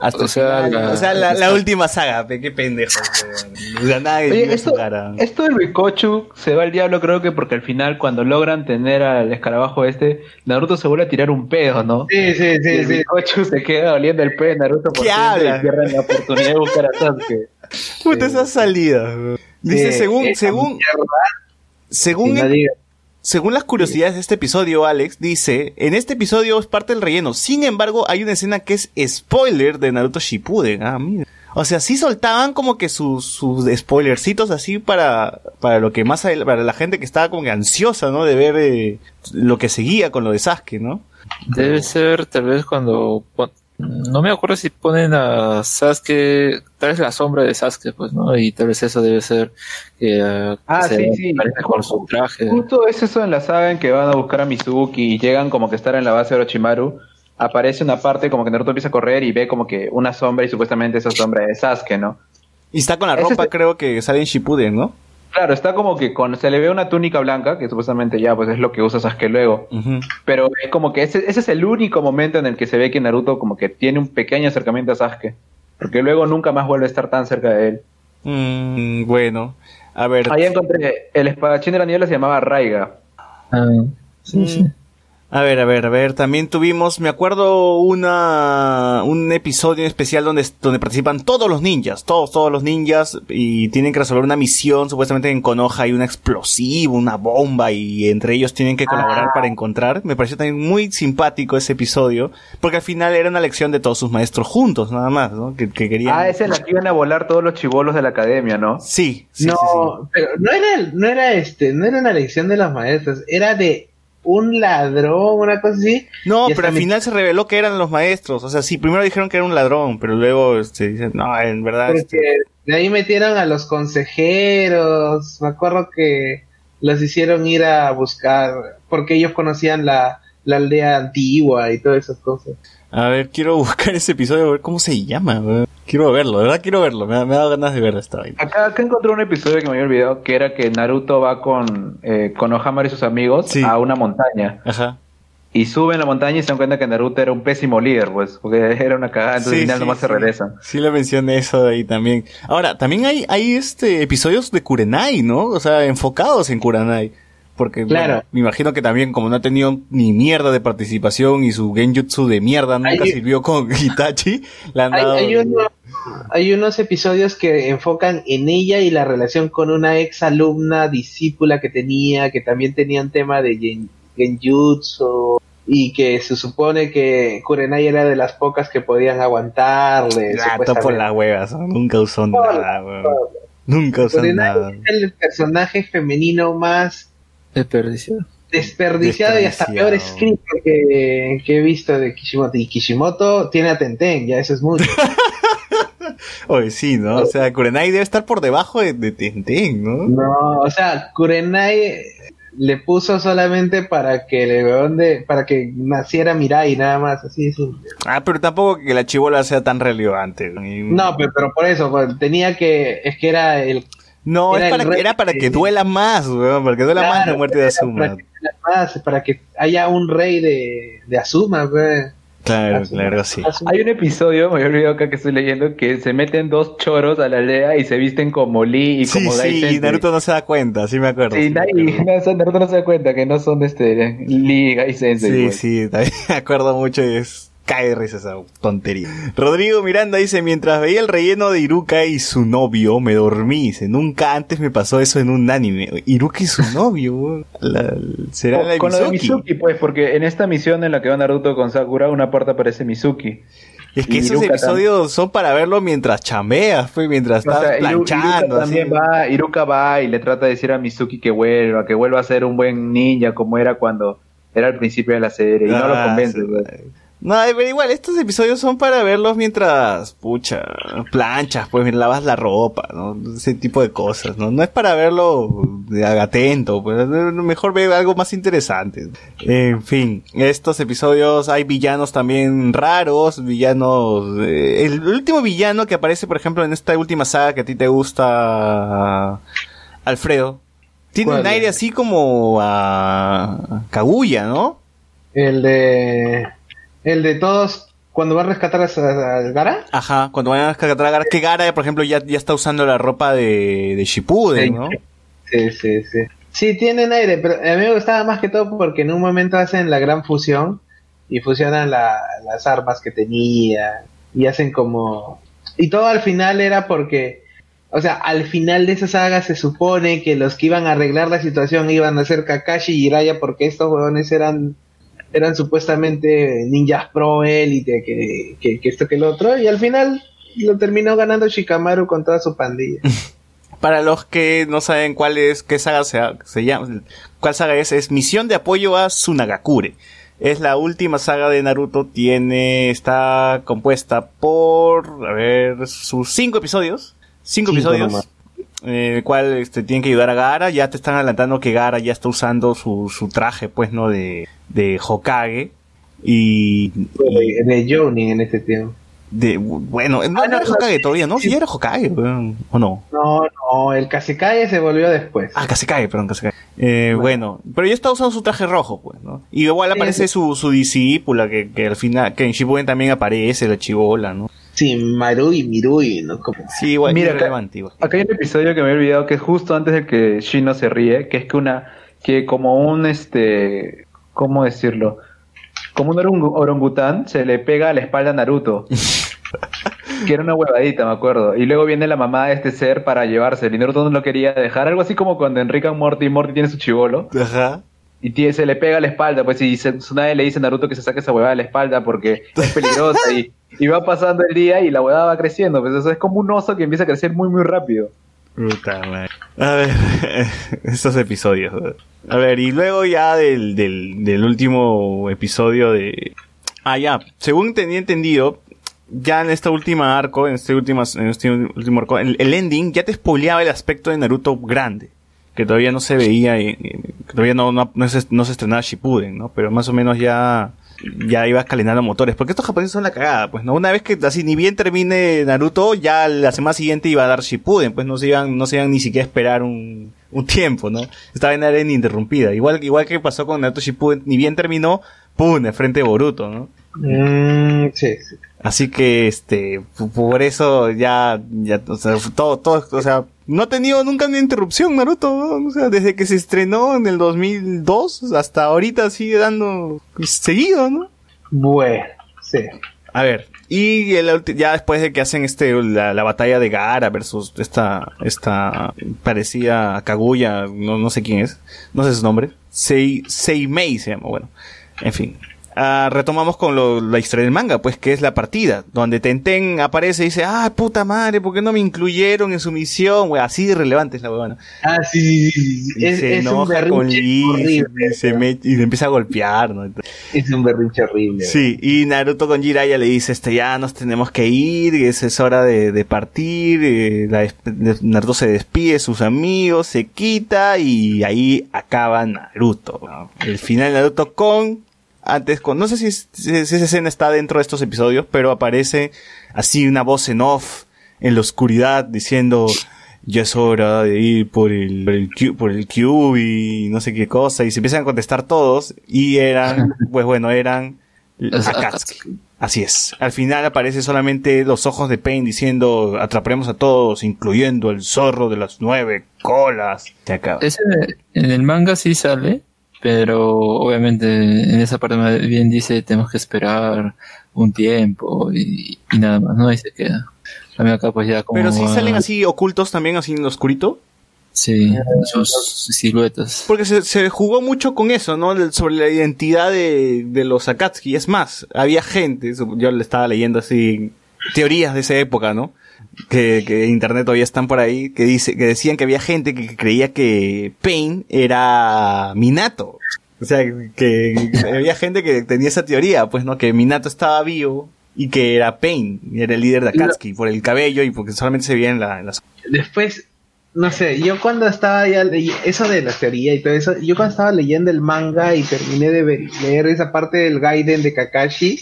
Hasta O sea, final. la- o sea, la, la última saga, qué pendejo. O sea, nada que Oye, esto, su cara. esto del Rikochu se va al diablo creo que porque al final cuando logran tener al escarabajo este, Naruto se vuelve a tirar un pedo, ¿no? Sí, sí, Y sí, el sí. Rikochu se queda oliendo el pedo de Naruto por ¿Qué siempre habla? y pierden la oportunidad de buscar a Sasuke. Puta, esa salida. Dice, Sí, según, según, mierda, según, y no. Según las curiosidades de este episodio, Alex dice, en este episodio es parte del relleno. Sin embargo, hay una escena que es spoiler de Naruto Shippuden. Ah, mira. O sea, sí soltaban como que sus, sus spoilercitos así para, para lo que más, para la gente que estaba como que ansiosa, ¿no? De ver eh, lo que seguía con lo de Sasuke, ¿no? Debe ser tal vez cuando... pon- No me acuerdo si ponen a Sasuke, tal vez la sombra de Sasuke, pues, ¿no? Y tal vez eso debe ser que eh, Ah, se sí, sí. con su traje. Justo es eso en la saga en que van a buscar a Mizuki y llegan como que estar en la base de Orochimaru. Aparece una parte como que Naruto empieza a correr y ve como que una sombra y supuestamente esa sombra es Sasuke, ¿no? Y está con la ropa, es- creo que sale en Shippuden, ¿no? Claro, está como que con, se le ve una túnica blanca, que supuestamente ya pues es lo que usa Sasuke luego. Ujú. Pero es como que ese, ese es el único momento en el que se ve que Naruto como que tiene un pequeño acercamiento a Sasuke. Porque luego nunca más vuelve a estar tan cerca de él. Mm, bueno, a ver. Ahí encontré, el espadachín de la niebla se llamaba Raiga. Ah, sí, sí. A ver, a ver, a ver, también tuvimos, me acuerdo, una, un episodio especial donde, donde participan todos los ninjas, todos, todos los ninjas, y tienen que resolver una misión, supuestamente en Konoha hay un explosivo, una bomba, y entre ellos tienen que colaborar Ah. para encontrar. Me pareció también muy simpático ese episodio, porque al final era una lección de todos sus maestros juntos, nada más, ¿no? Que, que querían... Ah, es en la que iban a volar todos los chivolos de la academia, ¿no? Sí, sí, no, sí, sí. pero no era, no era este, no era una lección de los maestros, era de un ladrón, una cosa así. No, pero al final se reveló que eran los maestros. O sea, sí, primero dijeron que era un ladrón, pero luego este, dicen, no, en verdad. este, de ahí metieron a los consejeros. Me acuerdo que los hicieron ir a buscar, porque ellos conocían la, la aldea antigua y todas esas cosas. A ver, quiero buscar ese episodio, a ver cómo se llama. Quiero verlo, de verdad quiero verlo. Me, me da ganas de ver esta vaina. Acá, acá encontré un episodio que me había olvidado, que era que Naruto va con, eh, con Ohamaru y sus amigos Sí. a una montaña. Ajá. Y suben la montaña y se dan cuenta que Naruto era un pésimo líder, pues, porque era una cagada, entonces al final nomás se regresan. Sí le mencioné eso de ahí también. Ahora, también hay, hay este episodios de Kurenai, ¿no? O sea, enfocados en Kurenai. Porque Claro. bueno, me imagino que también como no ha tenido ni mierda de participación y su genjutsu de mierda nunca Hay- sirvió con Itachi, le han Hay, dado... hay uno- hay unos episodios que enfocan en ella y la relación con una ex alumna discípula que tenía, que también tenía un tema de gen- genjutsu y que se supone que Kurenai era de las pocas que podían aguantarle. Gato por las huevas, nunca usó nada. Nunca usó nada. es el personaje femenino más Desperdicio. desperdiciado y hasta peor Desperdiciado. escrito que, que he visto de Kishimoto. Y Kishimoto tiene a Tenten, ya eso es mucho. Oye, sí, ¿no? O sea, Kurenai debe estar por debajo de, de Tenten, ¿no? No, o sea, Kurenai le puso solamente para que le de, para que naciera Mirai nada más, así simple. Ah, pero tampoco que la chivola sea tan relevante. No, pero, pero por eso, pues, tenía que, es que era el No, era es para, que- era para que de- duela más, weón, para que duela más la muerte de Azuma. para que duela más, para que haya un rey de, de Azuma, pues. Claro, Azuma. claro, sí. Azuma. Hay un episodio, me he olvidado acá que estoy leyendo, que se meten dos choros a la aldea y se visten como Lee y Sí, como Gai sí, Sensei. Naruto no se da cuenta, sí me acuerdo. Sí, sí me nadie- acuerdo. no, son- Naruto no se da cuenta que no son este Lee y Gai Sensei. Sí, pues. sí, también me acuerdo mucho y es cae de risa esa tontería. Rodrigo Miranda dice, mientras veía el relleno de Iruka y su novio, me dormí. Dice, nunca antes me pasó eso en un anime. Iruka y su novio, la- será la de Con lo de Mizuki. Pues, porque en esta misión en la que va Naruto con Sakura, una parte aparece Mizuki. Es que y esos Iruka episodios son para verlo mientras chameas, pues, mientras O estás sea, planchando. Iruka así. también va, Iruka va y le trata de decir a Mizuki que vuelva, que vuelva a ser un buen ninja como era cuando era al principio de la serie, y no lo Ah, convence. sí. No, pero igual, estos episodios son para verlos mientras, pucha, planchas, pues lavas la ropa, ¿no? Ese tipo de cosas, ¿no? No es para verlo de atento, pues mejor ver algo más interesante. En fin, estos episodios hay villanos también raros, villanos... eh, el último villano que aparece, por ejemplo, en esta última saga que a ti te gusta, Alfredo, tiene ¿Cuál un aire así como a Kaguya, ¿no? El de. El de todos. Cuando va a rescatar a, Gara. Ajá, cuando van a rescatar a Gara, que Gara, por ejemplo, ya, ya está usando la ropa de, de Shippuden. ¿no? Sí, sí, sí. Sí, tienen aire, pero a mí me gustaba más que todo porque en un momento hacen la gran fusión y fusionan la- las armas que tenía y hacen como... Y todo al final era porque, o sea, al final de esa saga se supone que los que iban a arreglar la situación iban a ser Kakashi y Jiraiya porque estos huevones eran eran supuestamente ninjas pro élite, que, que, que esto que el otro, y al final lo terminó ganando Shikamaru con toda su pandilla. Para los que no saben cuál es, qué saga se, se llama, cuál saga es, es Misión de Apoyo a Tsunagakure. Es la última saga de Naruto, tiene, está compuesta por, a ver, sus cinco episodios. Cinco, Cinco episodios. nomás. eh, el cual este, tienen que ayudar a Gara. Ya te están adelantando que Gara ya está usando su, su traje, pues, ¿no? De, de Hokage. Y, y de, de Jonin en ese tiempo. de, bueno, no, Ah, no era no, Hokage todavía, ¿no? sí. Sí era Hokage, ¿o no? No, no, el Kazekage se volvió después. Ah, Kazekage, perdón, Kazekage. Eh, bueno. pero ya está usando su traje rojo, pues, ¿no? Y igual aparece sí. su, su discípula, que, que al final, que en Shippuden también aparece, la chivola, ¿no? Sí, Marui, Mirui, ¿no? Como... Sí, igual, Mira, igual. Acá hay un episodio que me he olvidado que es justo antes de que Shino se ríe, que es que una, que como un este, ¿cómo decirlo? Como un orang- orangután se le pega a la espalda a Naruto. que era una huevadita, me acuerdo. Y luego viene la mamá de este ser para llevárselo. Y Naruto no lo quería dejar. Algo así como cuando Enrique and Morty, Morty tiene su chivolo. Ajá. Y tiene- se le pega a la espalda, pues y se- Tsunade le dice a Naruto que se saque esa huevada de la espalda porque es peligrosa y, y va pasando el día y la huevada va creciendo, pues eso es como un oso que empieza a crecer muy muy rápido. Puta. A ver, estos episodios. A ver, y luego ya del, del, del último episodio de... Ah, ya, según tenía entendido, ya en esta última arco, en este último, en este último arco, el, el ending ya te spoileaba el aspecto de Naruto grande. Que todavía no se veía, que todavía no, no, no se, no se estrenaba Shippuden, ¿no? Pero más o menos ya, ya iba calentando motores. Porque estos japoneses son la cagada, pues, ¿no? Una vez que así ni bien termine Naruto, ya la semana siguiente iba a dar Shippuden, pues no se iban, no se iban ni siquiera a esperar un, un tiempo, ¿no? Esta vaina era ininterrumpida. Igual, igual que pasó con Naruto Shippuden, ni bien terminó, ¡pum! de frente de Boruto, ¿no? Mm, sí, sí. Así que, este, por eso ya, ya, o sea, todo, todo, o sea, no ha tenido nunca una interrupción Naruto, ¿no? O sea, desde que se estrenó en el 2002 hasta ahorita sigue dando seguido, ¿no? Bueno, sí. A ver, y el ya después de que hacen este, la, la batalla de Gaara versus esta, esta, parecía Kaguya, no, no sé quién es, no sé su nombre, Sei, Seimei se llama, bueno, en fin. Ah, retomamos con lo- la historia del manga, pues que es la partida, donde Tenten aparece y dice, ah, puta madre, ¿por qué no me incluyeron en su misión? Así de relevante es la huevona. Ah, sí, sí, sí. Y Es, se es un enoja con Lee, horrible. y, se met- y le empieza a golpear, ¿no? Es un berrinche horrible. Sí, y Naruto con Jiraiya le dice, este, ya nos tenemos que ir, es, es hora de, de partir, eh, la Naruto se despide de sus amigos, se quita y ahí acaba Naruto. ¿no? El final de Naruto con, antes con, no sé si, es- si esa escena está dentro de estos episodios, pero aparece así una voz en off, en la oscuridad, diciendo, ya es hora de ir por el, por el, Q- por el Cube y no sé qué cosa, y se empiezan a contestar todos, y eran, pues bueno, eran Akatsuki. Así es. Al final aparece solamente los ojos de Pain diciendo atraparemos a todos, incluyendo el zorro de las nueve colas. Se acaba. Ese, en el manga sí sale, pero obviamente en esa parte bien dice tenemos que esperar un tiempo y, y nada más, ¿no? Y se queda. Mí acá pues ya como... Pero sí salen así ocultos también, así en lo oscurito. Sí, sus siluetas. Porque se, se jugó mucho con eso, ¿no? Sobre la identidad de, de los Akatsuki. Es más, había gente, yo le estaba leyendo así, teorías de esa época, ¿no? Que, que en internet todavía están por ahí, que dice, que decían que había gente que creía que Pain era Minato. O sea, que, había gente que tenía esa teoría, pues, ¿no? Que Minato estaba vivo y que era Pain, y era el líder de Akatsuki, por el cabello y porque solamente se veía en, la, en las... Después, no sé, yo cuando estaba ya eso de la teoría y todo eso, yo cuando estaba leyendo el manga y terminé de leer esa parte del Gaiden de Kakashi,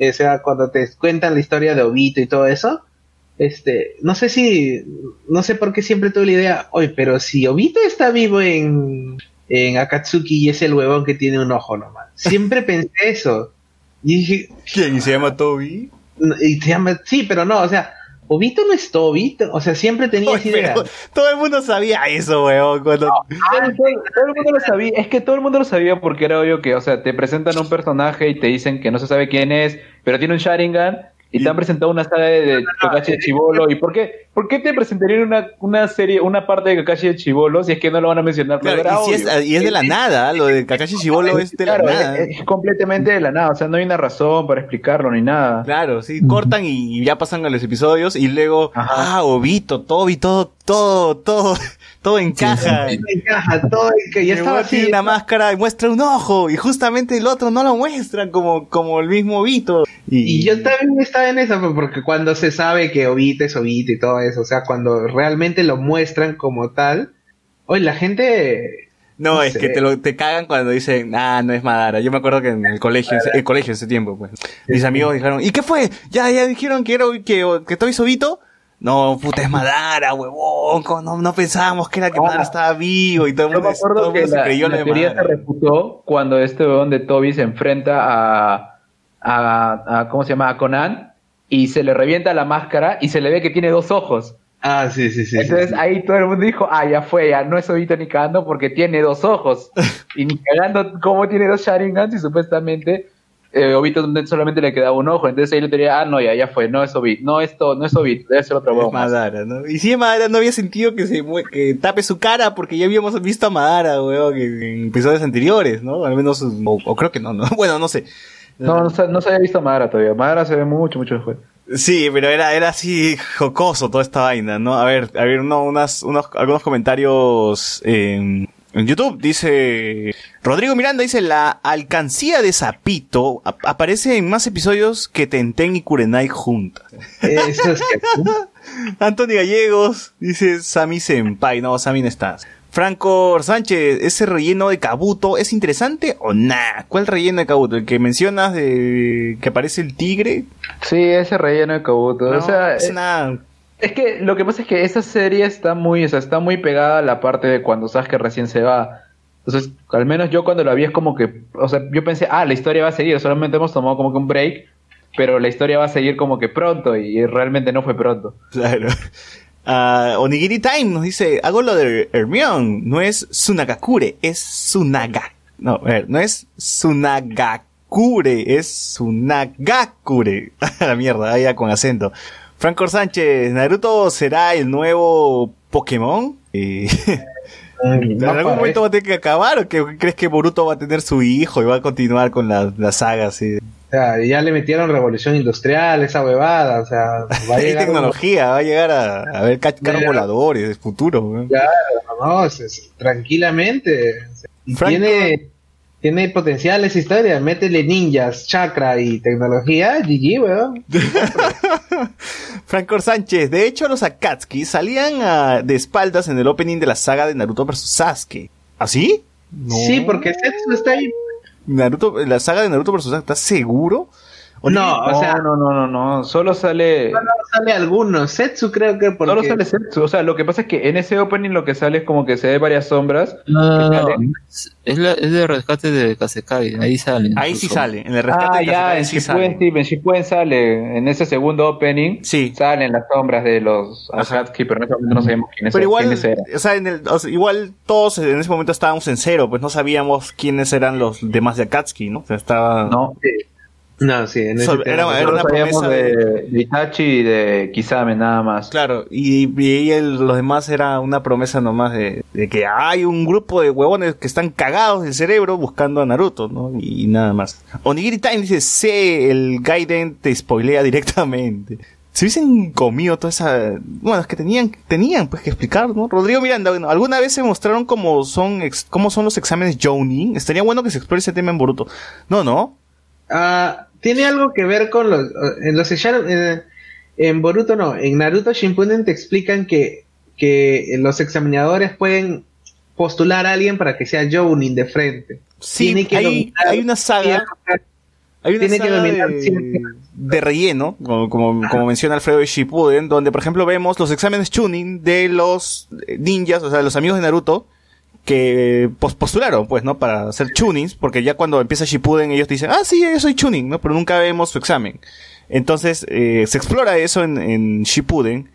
o sea, cuando te cuentan la historia de Obito y todo eso, este, no sé si, no sé por qué siempre tuve la idea, oye, pero si Obito está vivo en, en Akatsuki y es el huevón que tiene un ojo nomás. Siempre pensé eso. Y dije, ¿Quién? ¿Y se llama Toby? y se llama, sí, pero no, o sea, Obito no es Obito, o sea, siempre tenía esa idea. todo el mundo sabía eso, weón. Cuando... Todo, todo- todo el mundo lo sabía, es que todo el mundo lo sabía porque era obvio que, o sea, te presentan un personaje y te dicen que no se sabe quién es, pero tiene un Sharingan y te han presentado una saga de, de Kakashi de Chibolo. ¿Y por qué, por qué te presentarían una, una serie, una parte de Kakashi de Chibolo si es que no lo van a mencionar? Claro, y, si es, obvio. y es de la nada, lo de Kakashi Shibolo es de la Claro, nada. es, es completamente de la nada, o sea, no hay una razón para explicarlo ni nada. Claro, sí, cortan y ya pasan a los episodios y luego, Ajá. ah, Obito, Toby, todo, todo, todo, todo encaja. sí, Me encaja todo y ya El estaba así. una máscara y muestra un ojo y justamente el otro no lo muestra como, como el mismo Obito. Y yo también estaba en eso, pues, porque cuando se sabe que Obito es Obito y todo eso, o sea, cuando realmente lo muestran como tal, hoy la gente... No, no es sé. que te, lo, te cagan cuando dicen, ah, no es Madara. Yo me acuerdo que en el colegio, en el colegio ese tiempo, pues. Mis amigos dijeron, ¿y qué fue? ¿Ya, ya dijeron que era, que, que Toby Sobito? No, puta, es Madara, huevón. ¿cómo No, no pensábamos que era que Ah. Madara estaba vivo y todo el mundo, todo el que mundo se la, creyó la de teoría se Madara. refutó cuando este weón de Toby se enfrenta a, a, a- ¿cómo se llama? A Conan y se le revienta la máscara y se le ve que tiene dos ojos. Ah, sí, sí, sí. sí, Entonces sí. ahí todo el mundo dijo, ah, ya fue, ya no es Obito ni cagando porque tiene dos ojos. y ni cagando cómo tiene dos Sharingans y supuestamente eh, Obito solamente le quedaba un ojo. Entonces ahí le diría, ah, no, ya, ya fue, no es Obito, no es, to- no es Obito, debe ser otro Es huevón más. Madara, ¿no? Y si Madara, no había sentido que se que tape su cara porque ya habíamos visto a Madara, weón, en, en episodios anteriores, ¿no? Al menos, o, o creo que no, ¿no? Bueno, no sé. No, no, se- no se había visto a Madara todavía. Madara se ve mucho, mucho después. Sí, pero era, era así jocoso toda esta vaina, ¿no? A ver, a ver, no, unas, unos, algunos comentarios en, en YouTube. Dice, Rodrigo Miranda dice, la alcancía de Zapito ap- aparece en más episodios que Tenten y Kurenai juntas. Eso es que... Anthony Gallegos dice, Sami Senpai, no, Sami no estás. Franco Sánchez, ¿ese relleno de Kabuto es interesante o nah? ¿Cuál relleno de Kabuto? ¿El que mencionas de que aparece el tigre? Sí, ese relleno de Kabuto. No, o sea, es eh, una Es que lo que pasa es que esa serie está muy, o sea, está muy pegada a la parte de cuando Sasuke recién se va. Entonces, al menos yo cuando la vi es como que, o sea, yo pensé, ah, la historia va a seguir, solamente hemos tomado como que un break, pero la historia va a seguir como que pronto y realmente no fue pronto. Claro. Ah, Onigiri Time nos dice, hago lo de Hermione, no es Sunagakure, es Sunaga. No, a ver, no es Sunagakure, es Sunagakure. A la mierda, ya con acento. Franco Sánchez, ¿Naruto será el nuevo Pokémon? Eh, ¿En No algún momento va a tener que acabar o que crees que Boruto va a tener su hijo y va a continuar con la, la saga así? O sea, ya le metieron revolución industrial, esa huevada, o sea, va a Hay llegar... tecnología, va a llegar a, a ver ca- carros Ya. voladores, es futuro. Claro, no, tranquilamente. Y Franco- tiene, tiene potencial esa historia. Métele ninjas, chakra y tecnología, GG, weón. Franco Sánchez, de hecho los Akatsuki salían ah, de espaldas en el opening de la saga de Naruto vs Sasuke. ¿Así? No. Sí, porque Setsu está ahí. Naruto, la saga de Naruto vs Sasuke, ¿estás seguro? No, o sea, no, no, no, no, solo sale... solo sale algunos. Setsu creo que porque... Solo sale Setsu, o sea, lo que pasa es que en ese opening lo que sale es como que se ve varias sombras. No, no, no, Sale- Es, es la- es de rescate de Kasekai, ahí salen. Ahí sí sale, en el rescate Ah, de ya, en sí Shippuden, sale. en Shippuden sale, en ese segundo opening, Sí. salen las sombras de los. Akatsuki, pero en ese momento no sabemos quiénes, Pero igual, quiénes eran. o sea, en el, o sea, igual todos en ese momento estábamos en cero, pues no sabíamos quiénes eran los demás de Akatsuki, ¿no? O sea, estaba... No, No, sí, en ese tema- era- era una sabíamos promesa de, de Itachi y de Kisame nada más. Claro, y, y el- los demás era una promesa nomás de, de que hay un grupo de huevones que están cagados del cerebro buscando a Naruto, ¿no? Y, nada más. Onigiri Time dice, sé, el Gaiden te spoilea directamente. Se hubiesen comido toda esa... Bueno, es que tenían, tenían pues que explicar, ¿no? Rodrigo Miranda, bueno, ¿alguna vez se mostraron cómo son, ex- cómo son los exámenes Jounin? Estaría bueno que se explore ese tema en Boruto. No, no. Ah, tiene algo que ver con los en los Shadow- eh, en Boruto no, en Naruto Shippuden te explican que que los examinadores pueden postular a alguien para que sea Jounin de frente. Sí, Tiene que hay, dominar- hay una saga... Hay una Tiene que saga dominar de, de relleno, como, como, como menciona Alfredo de Shippuden, donde por ejemplo vemos los exámenes tuning de los ninjas, o sea, los amigos de Naruto, que pos- postularon, pues, ¿no? Para hacer tunings, porque ya cuando empieza Shippuden ellos te dicen, ah, sí, yo soy tuning, ¿no? Pero nunca vemos su examen. Entonces, eh, se explora eso en, en Shippuden,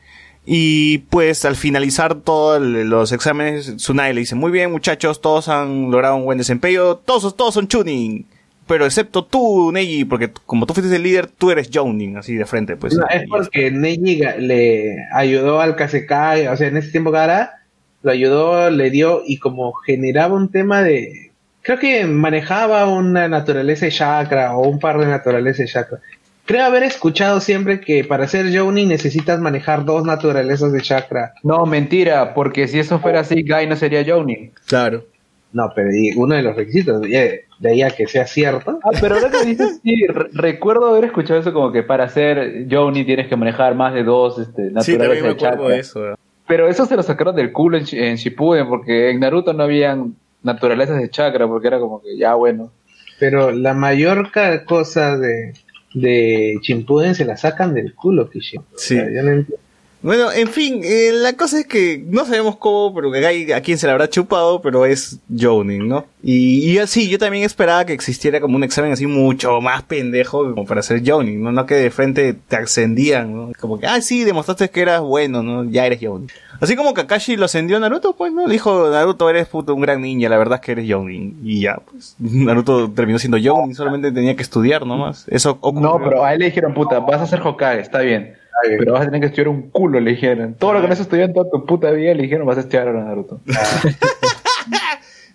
y pues al finalizar todos los exámenes, Tsunade le dice, muy bien muchachos, todos han logrado un buen desempeño, todos, todos son tuning. Pero excepto tú, Neji, porque como tú fuiste el líder, tú eres Jounin, así de frente, pues. No, es porque Neji le ayudó al Kasekai, o sea, en ese tiempo Gara lo ayudó, le dio y como generaba un tema de creo que manejaba una naturaleza de chakra o un par de naturalezas de chakra. Creo haber escuchado siempre que para ser Jounin necesitas manejar dos naturalezas de chakra. No, mentira, porque si eso fuera así, Guy no sería Johnny. Claro. No, pero uno de los requisitos, de de ahí a que sea cierto. Ah, pero ahora que dices, sí, re- recuerdo haber escuchado eso como que para ser Johnny tienes que manejar más de dos este, Sí, naturalezas también me de acuerdo chakra. de eso. Pero eso se lo sacaron del culo en, en Shippuden, porque en Naruto no habían naturalezas de chakra, porque era como que ya bueno. Pero la mayor cosa de, de Chimpuden se la sacan del culo, Kishi. O Sí. sea, yo no entiendo. Bueno, en fin, eh, la cosa es que no sabemos cómo, pero a quién se le habrá chupado, pero es Jounin, ¿no? Y, y así, yo también esperaba que existiera como un examen así mucho más pendejo como para ser Jounin, ¿no? No que de frente te ascendían, ¿no? Como que, ah, sí, demostraste que eras bueno, ¿no? Ya eres Jounin. Así como Kakashi lo ascendió a Naruto, pues, ¿no? Le dijo, Naruto, eres puto un gran ninja, la verdad es que eres Jounin. Y ya, pues, Naruto terminó siendo Jounin, solamente tenía que estudiar nomás. Eso. No, pero a él le dijeron, puta, vas a ser Hokage, está bien. Pero vas a tener que estudiar un culo, le dijeron. Todo lo que no has estudiado en toda tu puta vida, le dijeron, vas a estudiar ahora Naruto.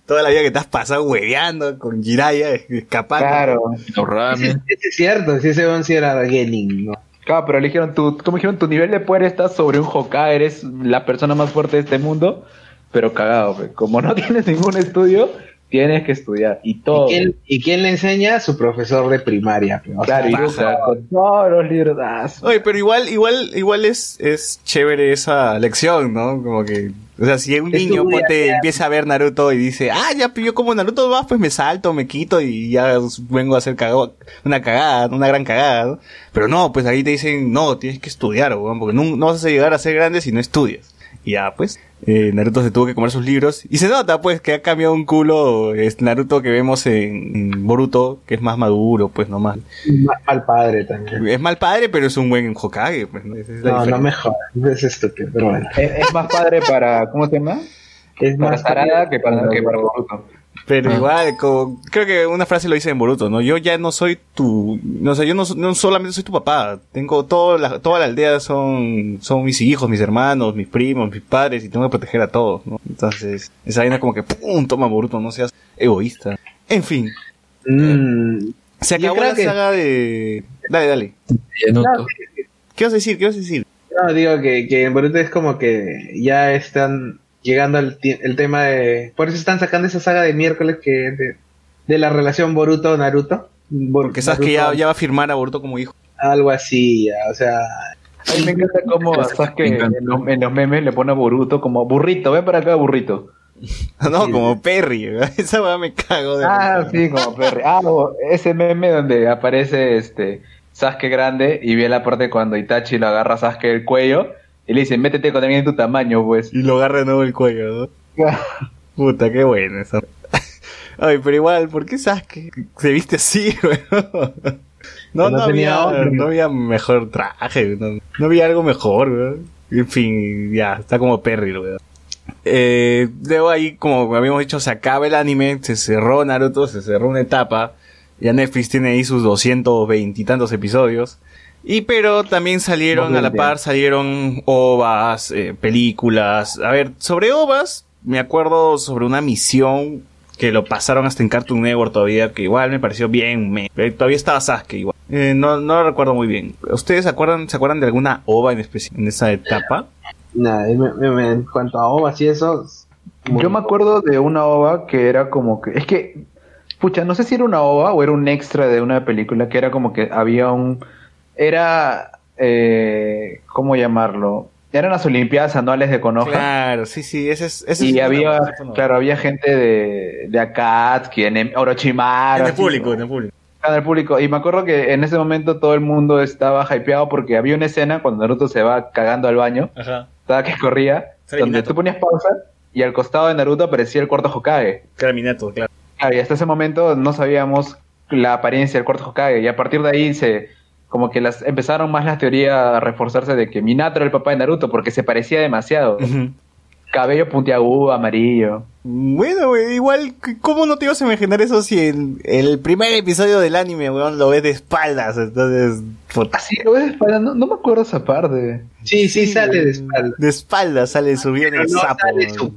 Toda la vida que te has pasado hueveando con Jiraiya, escapando. Claro. Ese es cierto, si ese weón sí era Genin, ¿no? Claro, pero le dijeron, tu, como dijeron, tu nivel de poder está sobre un Hokage, eres la persona más fuerte de este mundo, pero cagado, como no tienes ningún estudio, tienes que estudiar. Y todo. ¿Y quién, y quién le enseña? Su profesor de primaria. sea, Claro, y Baja. con todos los libros. ah, Oye, pero igual, igual, igual es, es chévere esa lección, ¿no? Como que, o sea, si un Es niño tu vida, ponte, ya. empieza a ver Naruto y dice, ah, ya, pues yo como Naruto va, pues me salto, me quito y ya vengo a hacer cago- una cagada, una gran cagada, ¿no? Pero no, pues ahí te dicen, no, tienes que estudiar, weón, porque no, no vas a llegar a ser grande si no estudias. Y ya, pues, eh, Naruto se tuvo que comer sus libros. Y se nota, pues, que ha cambiado un culo es Naruto que vemos en, en Boruto, que es más maduro, pues, no más. mal, mal padre también. Es mal padre, pero es un buen Hokage, pues, ¿no? Es No, no me jodas, es estúpido, pero bueno. Es, es más padre para, ¿cómo se llama? Es Para más Sarada que para, que para Boruto. Pero Ah. igual, como- creo que una frase lo dice en Boruto, ¿no? Yo ya no soy tu, no sé, yo no, no solamente soy tu papá, tengo toda la, toda la aldea son, son mis hijos, mis hermanos, mis primos, mis padres y tengo que proteger a todos, ¿no? Entonces, esa vaina como que, pum, toma Boruto, no seas egoísta. En fin, Mm, se acabó la que- saga de, dale, dale. Yanuto. ¿Qué vas a decir? ¿Qué vas a decir? no, digo que, que en Boruto es como que ya están llegando al el tema de... Por eso están sacando esa saga de miércoles que de, de la relación Boruto-Naruto. Bor- Porque sabes que ya, Naruto, ya va a firmar a Boruto como hijo. Algo así, ya, o sea... A mí me encanta cómo Sasuke Me encanta. en los, en los memes le pone a Boruto como burrito, ven para acá burrito. No, Sí. como Perry, esa weá me cago de Ah, sí, como Perry. Ah, o ese meme donde aparece este Sasuke grande y ve la parte cuando Itachi lo agarra a Sasuke del cuello y le dice, métete con alguien de tu tamaño, pues. Y lo agarra de nuevo el cuello, ¿no? Puta, qué bueno eso. Ay, pero igual, ¿por qué Sasuke se viste así, weón? No, No había, otro. no había mejor traje, no, no había algo mejor, weón. En fin, ya, está como Perry, weón. Eh, luego ahí, como habíamos dicho, se acaba el anime, se cerró Naruto, se cerró una etapa. Ya Netflix tiene ahí sus 220 y tantos episodios. Y pero también salieron a la 220. par, salieron ovas, eh, películas. A ver, sobre ovas, me acuerdo sobre una misión que lo pasaron hasta en Cartoon Network todavía, que igual me pareció bien, me- eh, todavía estaba Sasuke igual. Eh, no, no lo recuerdo muy bien. ¿Ustedes se acuerdan, se acuerdan de alguna ova en especial en esa etapa? Nada, me- me- me- en cuanto a ovas y eso. muy- Yo me acuerdo de una ova que era como que. Es que. Pucha, no sé si era una ova o era un extra de una película que era como que había un. Era. Eh, ¿Cómo llamarlo? Eran las Olimpiadas anuales de Konoha. Claro, sí, sí, ese es... Ese Y es había, claro, había gente de, de Akatsuki, en Orochimaru. En el público, en el público. en el público. Y me acuerdo que en ese momento todo el mundo estaba hypeado porque había una escena cuando Naruto se va cagando al baño, Ajá. estaba que corría, donde Minato. tú ponías pausa y al costado de Naruto aparecía el cuarto Hokage. Claro, Minato, claro. Claro, y hasta ese momento no sabíamos la apariencia del cuarto Hokage. Y a partir de ahí se como que las empezaron más las teorías a reforzarse de que Minato era el papá de Naruto porque se parecía demasiado. Cabello puntiagudo, amarillo. Bueno, igual, ¿cómo no te ibas a imaginar eso si en el primer episodio del anime, weón, lo ves de espaldas? Entonces, puta, Así lo ves de espalda, no, no me acuerdo esa parte. Sí, sí, sale de espalda. de espaldas sale subido en Pero el no sapo. sale su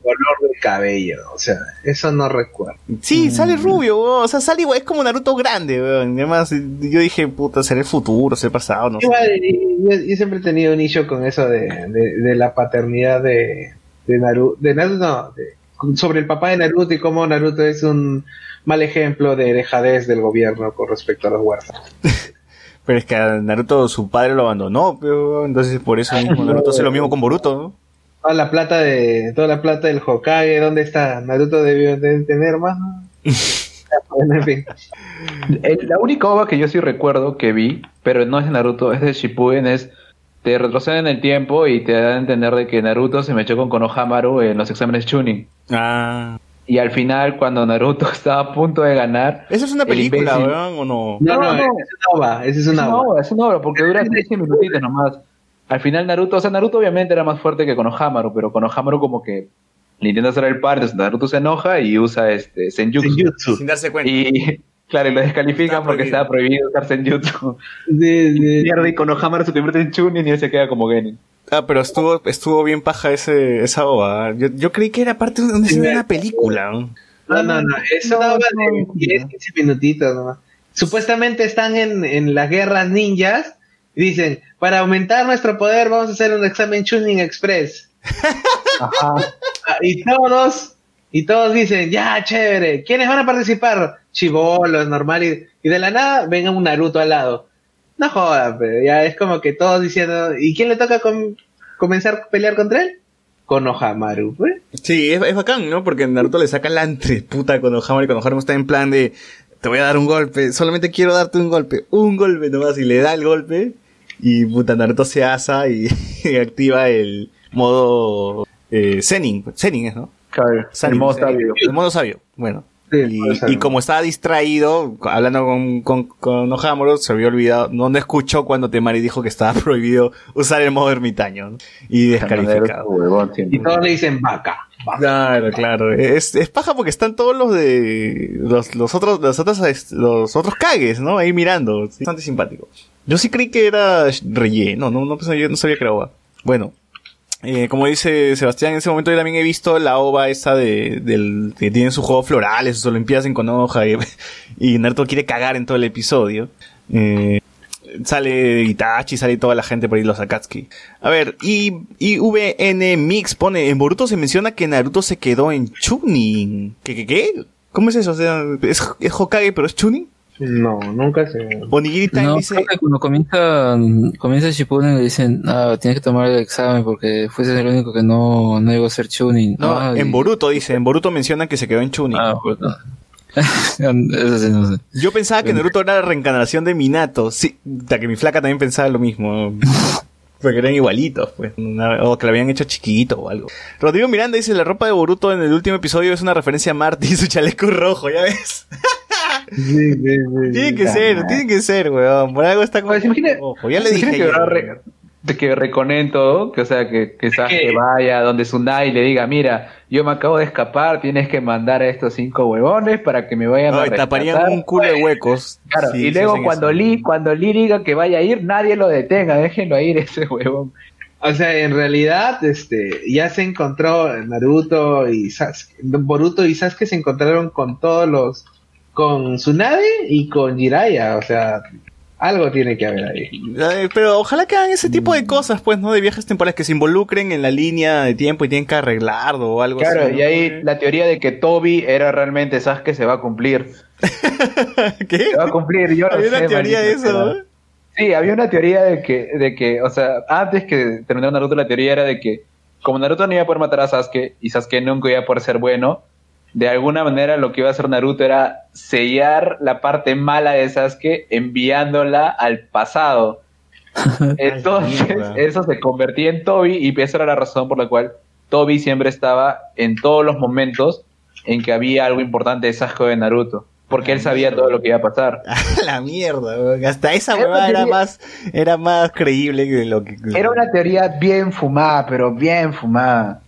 cabello. O sea, eso no recuerdo. Sí, Mm. sale rubio, weón, o sea, sale igual, es como Naruto grande, weón. Y Además, yo dije, puta, será el futuro, será el pasado, no sé. Y- yo, siempre he tenido un nicho con eso de, de, de la paternidad de, de Naruto. De Naruto, no, de- sobre el papá de Naruto y cómo Naruto es un mal ejemplo de dejadez del gobierno con respecto a los huérfanos. Pero es que a Naruto su padre lo abandonó, pero entonces por eso mismo Naruto hace lo mismo con Boruto, ¿no? Toda la plata de toda la plata del Hokage, ¿dónde está? Naruto debió de tener más. ¿no? Bueno, en fin. El- la única ova que yo sí recuerdo que vi, pero no es de Naruto, es de Shippuden, es te retroceden el tiempo y te dan a entender de que Naruto se mechó con Konohamaru en los exámenes Chunin. Ah. Y al final, cuando Naruto estaba a punto de ganar... ¿Esa es una el película, imbécil- weón, o no? No, no, No, no. esa es una ova, esa es Es una una ova. obra, es una obra, porque dura 15 minutitos nomás. Al final Naruto, o sea, Naruto obviamente era más fuerte que Konohamaru, pero Konohamaru como que le intenta hacer el par, entonces Naruto se enoja y usa este Senjutsu. Senjutsu. Sin darse cuenta. Y claro, y lo descalifican Está porque estaba prohibido usar Senjutsu. Sí, sí. Pierde y Konohamaru se convierte en Chunin y él se queda como Genin. Ah, pero estuvo, estuvo bien paja ese, esa ova. Yo, yo creí que era parte de una, de una película. ¿no? No, no, no, es No, de no. 10, 15 minutitos nomás. Supuestamente están en, en las guerras ninjas dicen, para aumentar nuestro poder vamos a hacer un examen Tuning Express. Ajá. Ah, Y todos, y todos dicen, ya, chévere, ¿quiénes van a participar? Chivolos, normal, y, y de la nada venga un Naruto al lado. No jodas, pero ya es como que todos diciendo, ¿y quién le toca com- comenzar a pelear contra él? Konohamaru, pues. Sí, es, es bacán, ¿no? Porque Naruto le saca la puta con Konohamaru y Konohamaru está en plan de te voy a dar un golpe, solamente quiero darte un golpe, un golpe nomás y le da el golpe y puta Naruto se asa y, y activa el modo eh, Zenin, Zenin es, ¿no? Claro, el modo Zenin. sabio. El modo sabio, bueno. Sí, y, y como estaba distraído, hablando con, con, con Konohamaru, se había olvidado, no, no escuchó cuando Temari dijo que estaba prohibido usar el modo ermitaño ¿no? y descalificado. Y todos le dicen vaca. Claro, claro. Es, es paja porque están todos los de los, los otros los otros los otros cagues, ¿no? Ahí mirando, bastante simpático. Yo sí creí que era relleno, no no pensaba- yo no sabía que era OVA. Bueno, eh, como dice Sebastián, en ese momento yo también he visto la OVA esa de del que tienen sus juegos florales, sus olimpiadas en Konoha y, y Naruto quiere cagar en todo el episodio. Eh, sale Itachi, sale toda la gente por ahí, los Akatsuki. A ver, y, y VN Mix pone, en Boruto se menciona que Naruto se quedó en Chunin. ¿Qué, qué, qué? ¿Cómo es eso? O sea, ¿es, es Hokage pero es Chunin? No, nunca se. Onigiri Time No, dice, creo que cuando comienza, comienza Shippuden le dicen, ah, tienes que tomar el examen porque fuiste el único que no, no llegó a ser tuning. no, Ah, en y- Boruto dice, en Boruto menciona que se quedó en Chunin. Ah, perdón. Eso sí, no sé. Yo pensaba que Naruto era la reencarnación de Minato. Sí, hasta que mi flaca también pensaba lo mismo. Porque eran igualitos, pues. Una- o que lo habían hecho chiquito o algo. Rodrigo Miranda dice, la ropa de Boruto en el último episodio es una referencia a Marty y su chaleco rojo, ¿ya ves? Sí, sí, sí, tiene que ser, tiene que ser, weón. Por algo está como Pues, imagina- rojo. Ya le dije. que ayer. Que reconen todo, que o sea, que, que Sasuke vaya donde Tsunade y le diga, mira, yo me acabo de escapar, tienes que mandar a estos cinco huevones para que me vayan a Ay, taparían rescatar". un culo de huecos. Claro, Sí, y luego cuando eso. Lee, cuando Lee diga que vaya a ir, nadie lo detenga, déjenlo ir ese huevón. O sea, en realidad, este, ya se encontró Naruto y Sasuke, Boruto y Sasuke se encontraron con todos los, con Tsunade y con Jiraiya, o sea, algo tiene que haber ahí. Ay, Pero ojalá que hagan ese tipo Mm. de cosas, pues, ¿no? De viajes temporales que se involucren en la línea de tiempo y tienen que arreglarlo o algo Claro, así. ¿no? y ahí la teoría de que Toby era realmente Sasuke se va a cumplir. ¿Qué? Se va a cumplir, yo no Había sé, una teoría de eso. ¿no? Sí, había una teoría de que, de que, o sea, antes que terminara Naruto, la teoría era de que, como Naruto no iba a poder matar a Sasuke y Sasuke nunca iba a poder ser bueno, de alguna manera lo que iba a hacer Naruto era sellar la parte mala de Sasuke enviándola al pasado. Entonces, eso se convertía en Toby y esa era la razón por la cual Toby siempre estaba en todos los momentos en que había algo importante de Sasuke de Naruto. Porque él sabía todo lo que iba a pasar. la mierda, weón. Hasta esa Era huevada era más, era más creíble que lo que. Era una teoría bien fumada, pero bien fumada.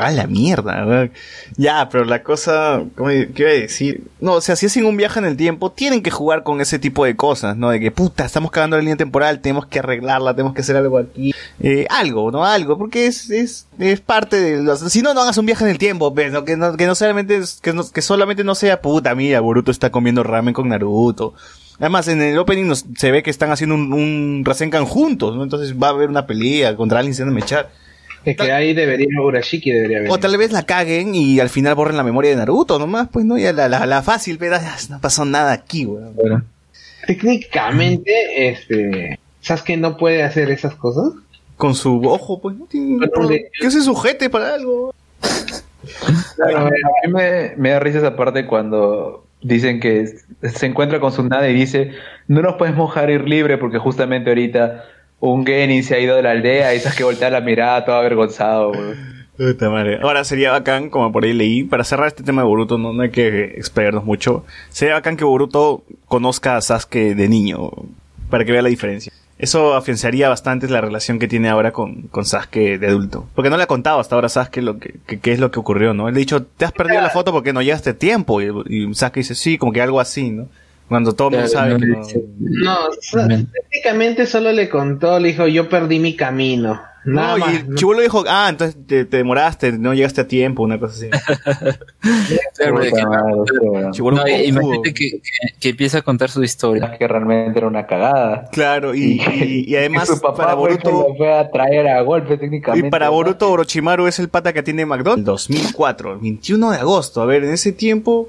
Ah, la mierda. Ya, pero la cosa, ¿cómo, ¿qué iba a decir? No, o sea, si hacen un viaje en el tiempo, tienen que jugar con ese tipo de cosas, ¿no? De que, puta, estamos cagando la línea temporal, tenemos que arreglarla, tenemos que hacer algo aquí. Eh, algo, ¿no? Algo, porque es, es, es parte de los... Si no, no hagas un viaje en el tiempo, pues, ¿no? Que no, que no solamente, que, no, que solamente no sea, puta, mira, Boruto está comiendo ramen con Naruto. Además, en el opening se ve que están haciendo un, un Rasengan juntos, ¿no? Entonces va a haber una pelea contra alguien sin mechar. Es que ahí debería, Urashiki debería haber. O tal vez la caguen y al final borren la memoria de Naruto nomás, pues no, ya la, la, la fácil, pero ah, no pasó nada aquí, weón. Técnicamente, este, Sasuke no puede hacer esas cosas. Con su ojo, pues no tiene de- que se sujete para algo. Claro, a mí me, me da risa esa parte cuando dicen que se encuentra con Tsunade y dice, no nos podemos dejar ir libre porque justamente ahorita un Genin se ha ido de la aldea y sabes que voltea la mirada todo avergonzado. güey. Puta madre. Ahora sería bacán, como por ahí leí, para cerrar este tema de Boruto, no, no hay que explayarnos mucho. Sería bacán que Boruto conozca a Sasuke de niño, para que vea la diferencia. Eso afianzaría bastante la relación que tiene ahora con, con Sasuke de adulto. Porque no le ha contado hasta ahora Sasuke lo que, es lo que ocurrió, ¿no? Él le ha dicho, te has perdido la foto porque no llegaste tiempo. Y, y Sasuke dice, sí, como que algo así, ¿no? Cuando todo el mundo sabe no que no... No, técnicamente solo le contó, le dijo, yo perdí mi camino. Nada No, y más, ¿no? chibolo dijo, ah, entonces te, te demoraste, no llegaste a tiempo, una cosa así. Chibolo imagínate que, que, que empieza a contar su historia. que realmente era una cagada. Claro, y, y, y además su papá para Boruto... lo fue a traer a golpe técnicamente. Y para ¿no? Boruto Orochimaru es el pata que tiene McDonald's. 2004, el 21 de agosto. A ver, en ese tiempo...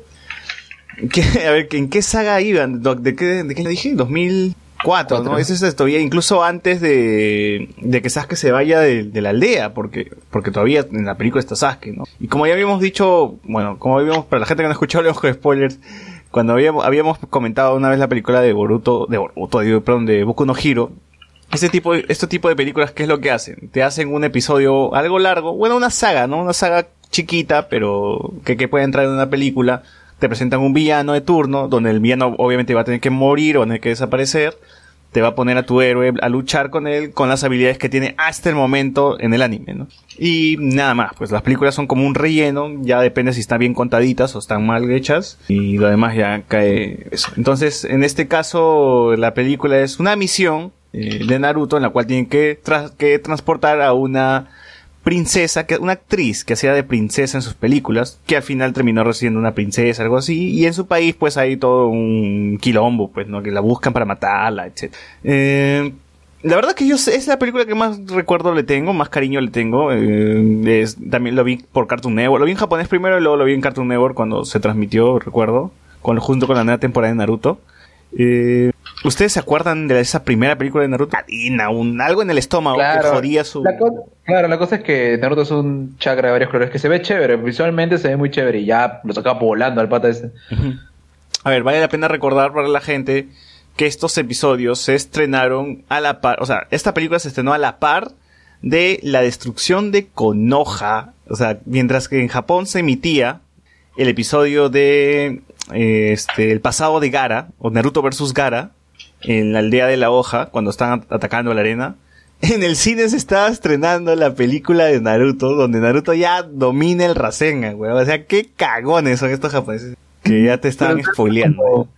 ¿qué- a ver, ¿en qué saga iban? ¿De qué, de qué le dije? 2004, ¿no? Cuatro. Ese es todavía incluso antes de, de que Sasuke se vaya de, de la aldea, porque, porque todavía en la película está Sasuke, ¿no? Y como ya habíamos dicho, bueno, como habíamos, para la gente que no ha escuchado, con spoilers, cuando habíamos, habíamos comentado una vez la película de Boruto, de Boruto, digo, perdón, de Boku no Hiro, este tipo, este tipo de películas, ¿qué es lo que hacen? Te hacen un episodio algo largo, bueno, una saga, ¿no? Una saga chiquita, pero que, que puede entrar en una película. Te presentan un villano de turno, donde el villano obviamente va a tener que morir o va a tener que desaparecer. Te va a poner a tu héroe a luchar con él con las habilidades que tiene hasta el momento en el anime, ¿no? Y nada más, pues las películas son como un relleno, ya depende si están bien contaditas o están mal hechas, y lo demás ya cae eso. Entonces, en este caso, la película es una misión eh, de Naruto en la cual tienen que, que transportar a una princesa, que, una actriz que hacía de princesa en sus películas, que al final terminó residiendo una princesa, algo así, y en su país pues hay todo un quilombo, pues, ¿no? Que la buscan para matarla, etc. Eh, la verdad que yo sé, es la película que más recuerdo le tengo, más cariño le tengo. eh, también lo vi por Cartoon Network. Lo vi en japonés primero y luego lo vi en Cartoon Network cuando se transmitió, recuerdo, junto con la nueva temporada de Naruto. Eh, ¿Ustedes se acuerdan de esa primera película de Naruto? Harina, un, algo en el estómago que Claro, jodía su... La claro, la cosa es que Naruto es un chakra de varios colores que se ve chévere, visualmente se ve muy chévere y ya lo saca volando al pata ese. A ver, vale la pena recordar para la gente que estos episodios se estrenaron a la par, o sea, esta película se estrenó a la par de la destrucción de Konoha, o sea, mientras que en Japón se emitía el episodio de eh, este el pasado de Gara o Naruto versus Gara en la aldea de la hoja cuando están at- atacando la arena. En el cine se estaba estrenando la película de Naruto, donde Naruto ya domina el Rasengan, weón. O sea, qué cagones son estos japoneses. Que ya te Pero- spoileando.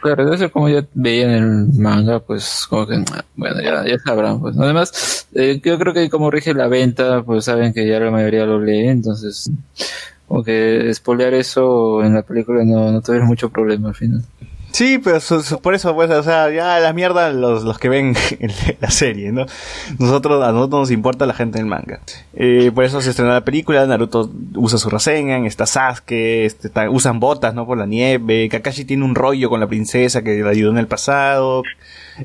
Claro, ser como ya veían el manga, pues como que, bueno, ya, ya sabrán, pues. Además, eh, yo creo que como rige la venta, pues saben que ya la mayoría lo lee, entonces, como que spoilear eso en la película no, no tuvieron mucho problema al final. Sí, pero su- su- por eso, pues, o sea, ya la mierda los, los que ven la serie, ¿no? Nosotros, a nosotros nos importa la gente del manga. Eh, por eso se estrenó la película, Naruto usa su Rasengan, está Sasuke, este, usan botas, ¿no? Por la nieve, Kakashi tiene un rollo con la princesa que le ayudó en el pasado.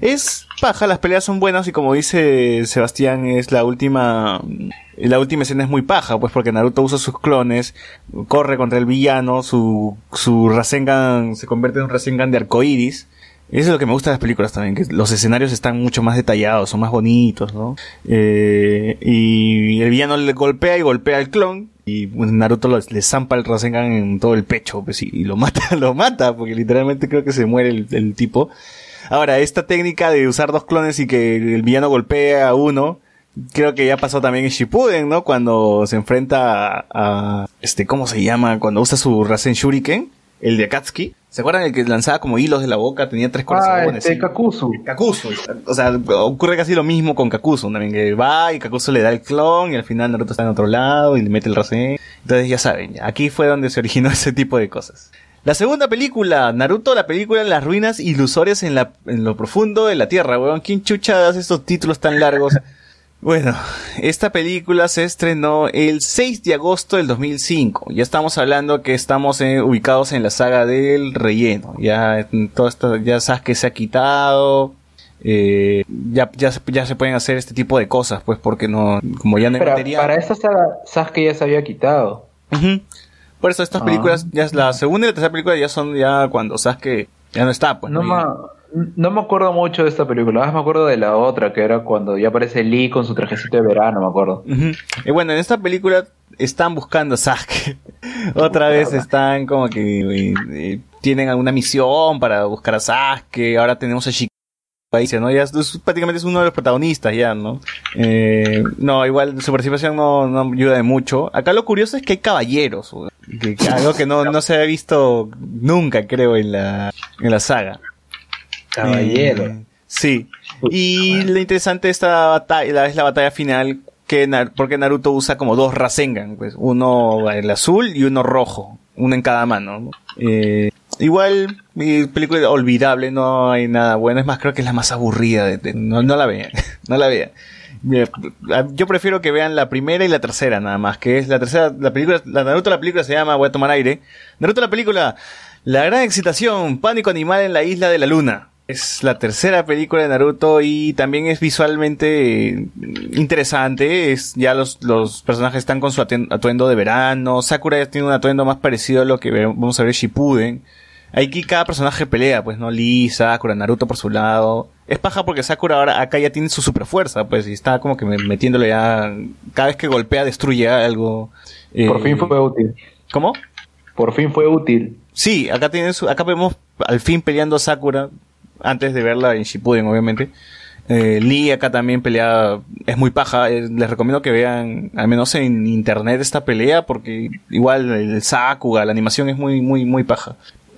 Es paja, las peleas son buenas y como dice Sebastián, es la última, la última escena es muy paja, pues porque Naruto usa sus clones, corre contra el villano, su, su Rasengan se convierte en un Rasengan de arcoiris. Eso es lo que me gusta de las películas también, que los escenarios están mucho más detallados, son más bonitos, ¿no? Eh, y el villano le golpea y golpea al clon, y Naruto lo- le zampa el Rasengan en todo el pecho, pues, y, y lo mata, lo mata, porque literalmente creo que se muere el, el tipo. Ahora, esta técnica de usar dos clones y que el villano golpea a uno, creo que ya pasó también en Shippuden, ¿no? Cuando se enfrenta a, a- este, ¿cómo se llama? Cuando usa su Rasen Shuriken, el de Akatsuki. ¿Se acuerdan el que lanzaba como hilos de la boca? Tenía tres Ah, corazones. este sí. Kakuzu. Kakuzu. O sea, ocurre casi lo mismo con Kakuzu también, que va y Kakuzu le da el clon y al final Naruto está en otro lado y le mete el Rasen. Entonces ya saben, ya, aquí fue donde se originó ese tipo de cosas. La segunda película, Naruto, la película en las ruinas ilusorias en, la, en lo profundo de la tierra, weón. ¿Quién chucha hace estos títulos tan largos? Bueno, esta película se estrenó el 6 de agosto del 2005. Ya estamos hablando que estamos eh, ubicados en la saga del relleno. Ya todo esto, ya sabes que se ha quitado. eh, ya, ya, se- ya se pueden hacer este tipo de cosas, pues porque no, como ya no hay Pero material. para esta saga, Sasuke ya se había quitado. Ujú. Por eso estas Ah. películas, ya es la segunda y la tercera película ya son ya cuando sabes que ya no está, pues. No, ¿no? me, no me acuerdo mucho de esta película, más me acuerdo de la otra, que era cuando ya aparece Lee con su trajecito de verano, me acuerdo. Y bueno, en esta película están buscando a Sasuke. Otra vez están como que eh, tienen alguna misión para buscar a Sasuke. Ahora tenemos a ahí, ¿no? Ya es, es- prácticamente es uno de los protagonistas ya, ¿no? Eh, no, igual su participación no, no ayuda de mucho. Acá lo curioso es que hay caballeros, que, que algo que no, no se ha visto nunca, creo, en la, en la saga. Caballero. Eh, sí. Y lo interesante de esta batalla es la batalla final que porque Naruto usa como dos Rasengan, pues uno el azul y uno rojo, uno en cada mano. ¿no? Eh, igual mi película olvidable, no hay nada bueno, es más creo que es la más aburrida, de, no, no la vean, no la vean. Yo prefiero que vean la primera y la tercera nada más, que es la tercera, la película, la Naruto la película se llama Voy a tomar aire. Naruto la película, La gran excitación, pánico animal en la isla de la luna. Es la tercera película de Naruto y también es visualmente eh, interesante. Es, ya los, los personajes están con su atuen- atuendo de verano. Sakura ya tiene un atuendo más parecido a lo que vamos a ver en Shippuden. Aquí cada personaje pelea, pues, ¿no? Lee, Sakura, Naruto por su lado. Es paja porque Sakura ahora acá ya tiene su super fuerza, pues, y está como que me- metiéndole ya. Cada vez que golpea, destruye algo. Por Eh, fin fue útil. ¿Cómo? Por fin fue útil. Sí, acá tiene su- acá vemos al fin peleando a Sakura, antes de verla en Shippuden, obviamente. Eh, Lee acá también pelea, es muy paja, eh, les recomiendo que vean, al menos en internet esta pelea, porque igual el Sakuga, la animación es muy, muy, muy paja.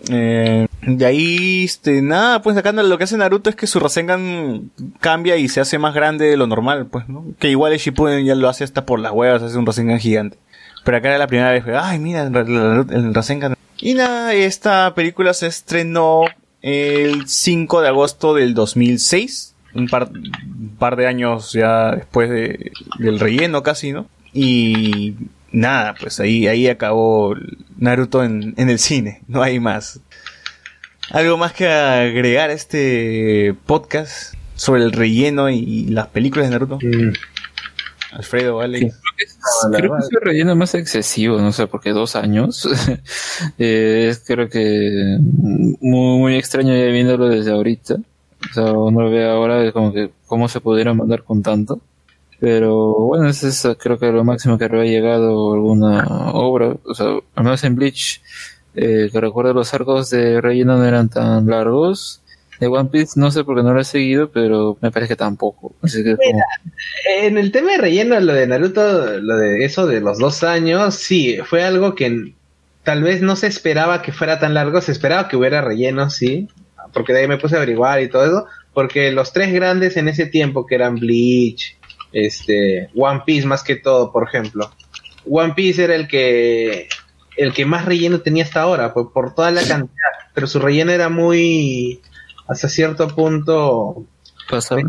Eh, de ahí, este, nada, pues acá lo que hace Naruto es que su Rasengan cambia y se hace más grande de lo normal, pues, ¿no? Que igual el Shippuden ya lo hace hasta por las huevas, hace un Rasengan gigante. Pero acá era la primera vez, ay, mira, el, el- Rasengan. Y nada, esta película se estrenó el 5 de agosto del 2006, un par, un par de años ya después de, del relleno casi, ¿no? Y nada, pues ahí, ahí acabó Naruto en, en el cine, no hay más. ¿Algo más que agregar a este podcast sobre el relleno y las películas de Naruto? Mm. Alfredo, vale. Creo que es el relleno más excesivo, no sé, porque dos años eh, es creo que muy, muy extraño ya viéndolo desde ahorita. O sea, uno lo ve ahora es como que cómo se pudiera mandar con tanto. Pero bueno, es creo que lo máximo que había llegado alguna obra. O sea, al menos en Bleach, eh, que recuerdo los arcos de relleno no eran tan largos. De One Piece no sé por qué no lo he seguido, pero me parece que tampoco. Así que En el tema de relleno, lo de Naruto, lo de eso de los dos años, sí, fue algo que tal vez no se esperaba que fuera tan largo, se esperaba que hubiera relleno, sí, porque de ahí me puse a averiguar y todo eso, porque los tres grandes en ese tiempo, que eran Bleach, este, One Piece más que todo, por ejemplo, One Piece era el que el que más relleno tenía hasta ahora, por, por toda la cantidad, pero su relleno era muy hasta cierto punto pasaba.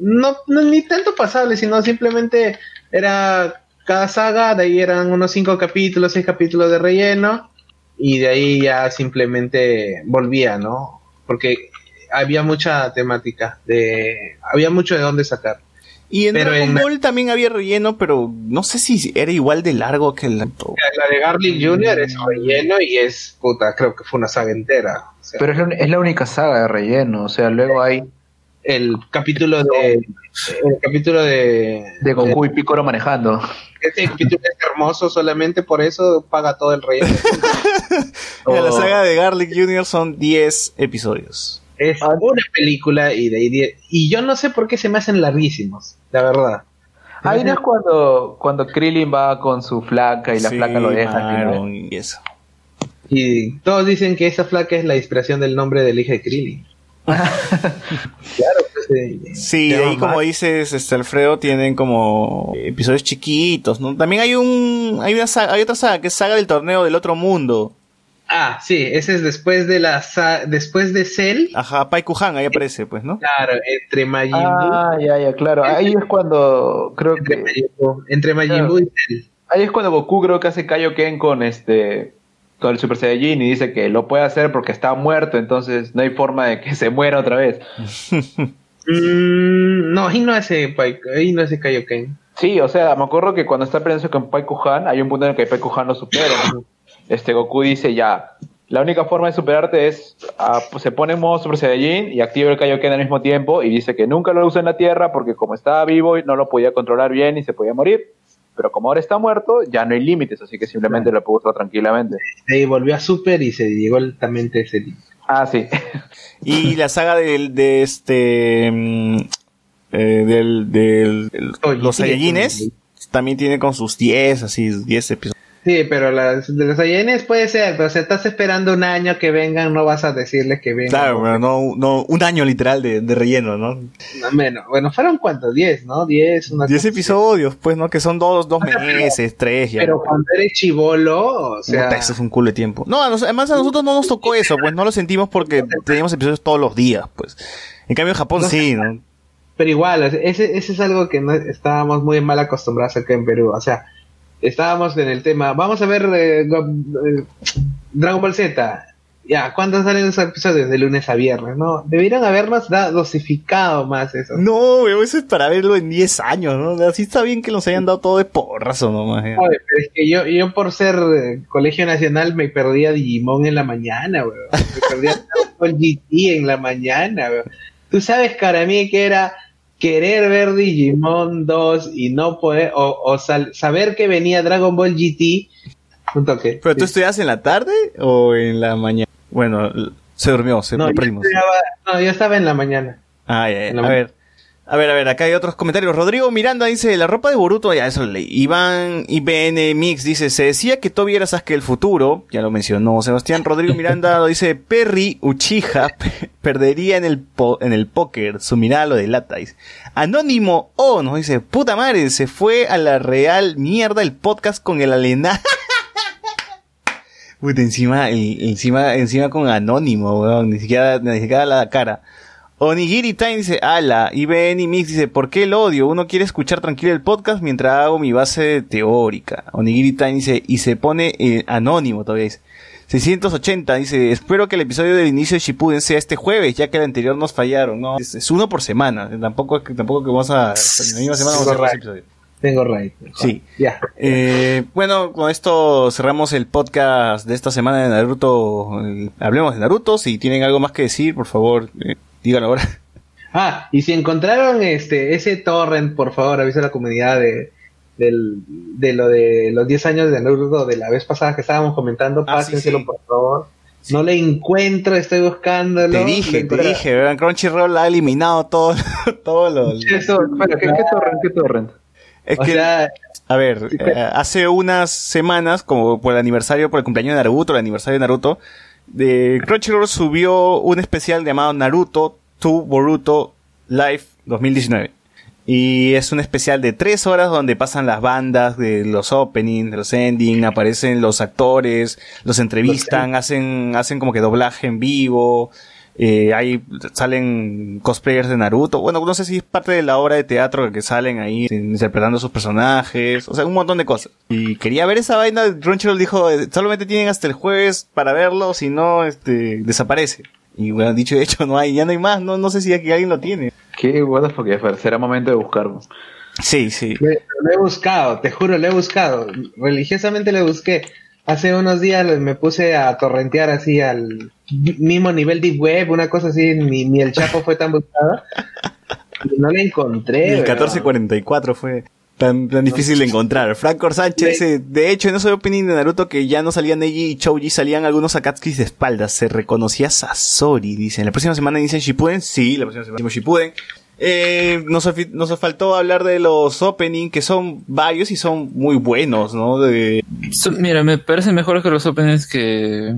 no, no ni tanto pasable, sino simplemente era cada saga, de ahí eran unos cinco capítulos, seis capítulos de relleno, y de ahí ya simplemente volvía, ¿no? Porque había mucha temática, de había mucho de dónde sacar. Y en Pero Dragon en- Ball también había relleno, pero no sé si era igual de largo que el La de Garlic Jr. es relleno y es, puta, creo que fue una saga entera. O sea, Pero es la, es la única saga de relleno, o sea, luego hay el capítulo de... El capítulo de... de Goku y Piccolo manejando. Este capítulo es hermoso, solamente por eso paga todo el relleno. La saga de Garlic Jr. son 10 episodios. Es Ah. una película y de ahí die- y yo no sé por qué se me hacen larguísimos, la verdad. Ahí no es cuando, cuando Krillin va con su flaca y la Sí, flaca lo deja. claro, y eso. Y todos dicen que esa flaca es la inspiración del nombre del hijo de Krillin. claro, pues, eh, Sí, ahí como dices, este Alfredo, tienen como episodios chiquitos, ¿no? También hay un, hay una saga, hay otra saga que es Saga del Torneo del Otro Mundo. Ah, sí, ese es después de la después de Cell. Ajá, Pai Kuhan, ahí aparece, pues, ¿no? Claro, entre Majin Buu, Ah, ya, ya, claro. Ahí es cuando creo entre que Majin Buu, entre Majin Claro. Buu y Cell. ahí es cuando Goku creo que hace Kaioken con este con el Super Saiyajin y dice que lo puede hacer porque está muerto, entonces no hay forma de que se muera otra vez. Mm, no, ahí no hace Pai- ahí no hace Kaioken. Sí, o sea, me acuerdo que cuando está peleando con Pai Kuhan, hay un punto en el que Pai Kuhan lo supera. Este Goku dice ya, la única forma de superarte es, ah, pues, se pone en modo Super Saiyajin y activa el Kaioken al mismo tiempo y dice que nunca lo usa en la Tierra porque como estaba vivo no lo podía controlar bien y se podía morir. Pero como ahora está muerto, ya no hay límites, así que simplemente lo puedo usar tranquilamente. De ahí volvió a Super y se llegó altamente ese límite. Ah, sí. Y la saga del, de este, mm, eh, del, del, del- Oye, los Saiyajines, también tiene con sus 10, así, 10 episodios. Sí, pero las de los Saiyajines puede ser, pero si estás esperando un año que vengan, no vas a decirles que vengan. Claro, pero no, no, un año literal de, de relleno, ¿no? no, menos. Bueno, fueron cuántos, 10, ¿no? 10, una 10 cosa episodios, pues, ¿no? Que son dos, dos pero- meses, tres ya. Pero cuando eres chivolo, o sea, Puta, eso es un culo de tiempo. No, nos- además a nosotros no nos tocó eso, pues no lo sentimos porque teníamos episodios todos los días, pues. En cambio en Japón No sí, ¿no? pero igual, ese, ese es algo que no, estábamos muy mal acostumbrados acá en Perú. O sea, estábamos en el tema, vamos a ver eh, eh, Dragon Ball Z. Ya, ¿cuándo salen los episodios? De lunes a viernes, ¿no? Debieron habernos da- dosificado más eso. No, weón, eso es para verlo en 10 años, ¿no? Así está bien que nos hayan dado todo de porrazo nomás. Oye, pero es que yo, yo por ser eh, colegio nacional me perdía Digimon en la mañana, weón. Me perdía Ball GT en la mañana, weón. Tú sabes, cara, mí que era querer ver Digimon 2 y no poder, o, o sal- saber que venía Dragon Ball GT. Un toque. ¿Pero tú estudias en la tarde o en la mañana? Bueno, se durmió, se no, yo no, yo estaba en la mañana. Ah, ya, ya. A ver. A ver, a ver, acá hay otros comentarios. Rodrigo Miranda dice, la ropa de Boruto, ya eso lo leí. Iván IBN Mix dice, se decía que Toby era Sasuke el futuro, ya lo mencionó. Sebastián Rodrigo Miranda lo dice, Perry Uchiha pe- perdería en el, po- en el póker, su mirada lo delata. Dice. Anónimo O nos dice, puta madre, se fue a la real mierda el podcast con el alena. Puta, encima, el- encima, encima con anónimo, weón, ni siquiera, ni siquiera la cara. Onigiri Time dice, ala, IBN Mix dice, ¿por qué el odio? Uno quiere escuchar tranquilo el podcast mientras hago mi base teórica. Onigiri Time dice, y se pone eh, anónimo todavía dice. 680 dice, espero que el episodio del inicio de Shippuden sea este jueves, ya que el anterior nos fallaron. No, es, es uno por semana. Tampoco es que, tampoco que vamos a, la misma semana vamos a hacer dos episodios. Tengo right. Sí. Ya. Eh, bueno, con esto cerramos el podcast de esta semana de Naruto. Eh, hablemos de Naruto. Si tienen algo más que decir, por favor, eh, díganlo ahora. Ah, y si encontraron este ese torrent, por favor, avisa a la comunidad de, del, de lo de los 10 años de Naruto de la vez pasada que estábamos comentando. Ah, sí, Pásenselo, sí. por favor. No le encuentro, estoy buscándolo. Te dije, te dije, ¿verdad? Crunchyroll ha eliminado todo, todo lo... Eso, espera, ¿qué, qué torrent? ¿Qué torrent? Es O que, sea, a ver, eh, hace unas semanas, como por el aniversario, por el cumpleaños de Naruto, el aniversario de Naruto, de Crunchyroll subió un especial llamado Naruto to Boruto Live 2019. Y es un especial de tres horas donde pasan las bandas de los openings, de los endings, aparecen los actores, los entrevistan, hacen, hacen como que doblaje en vivo, eh, ahí salen cosplayers de Naruto. Bueno, no sé si es parte de la obra de teatro que salen ahí interpretando sus personajes. O sea, un montón de cosas. Y quería ver esa vaina. Crunchyroll dijo, eh, solamente tienen hasta el jueves para verlo, si no, este, desaparece. Y bueno, dicho y hecho, no hay, ya no hay más. No, no sé si aquí alguien lo tiene. ¿Qué? What the fuck, Fer? Será momento de buscarlo. Sí, sí. lo he buscado, te juro, lo he buscado. Religiosamente lo busqué. Hace unos días me puse a torrentear así al mismo nivel Deep Web, una cosa así, ni, ni el Chapo fue tan buscado. No le encontré. el weón. 1444 fue tan, tan difícil de encontrar. Franco Sánchez dice, de hecho, en ese opening de Naruto que ya no salían Neji y Chouji, salían algunos Akatsuki de espaldas. Se reconocía Sasori, dice. La próxima semana inician Shippuden. Sí, la próxima semana Shippuden. Eh, nos, nos faltó hablar de los opening, que son varios y son muy buenos, ¿no? De, mira, me parecen mejores que los openings que,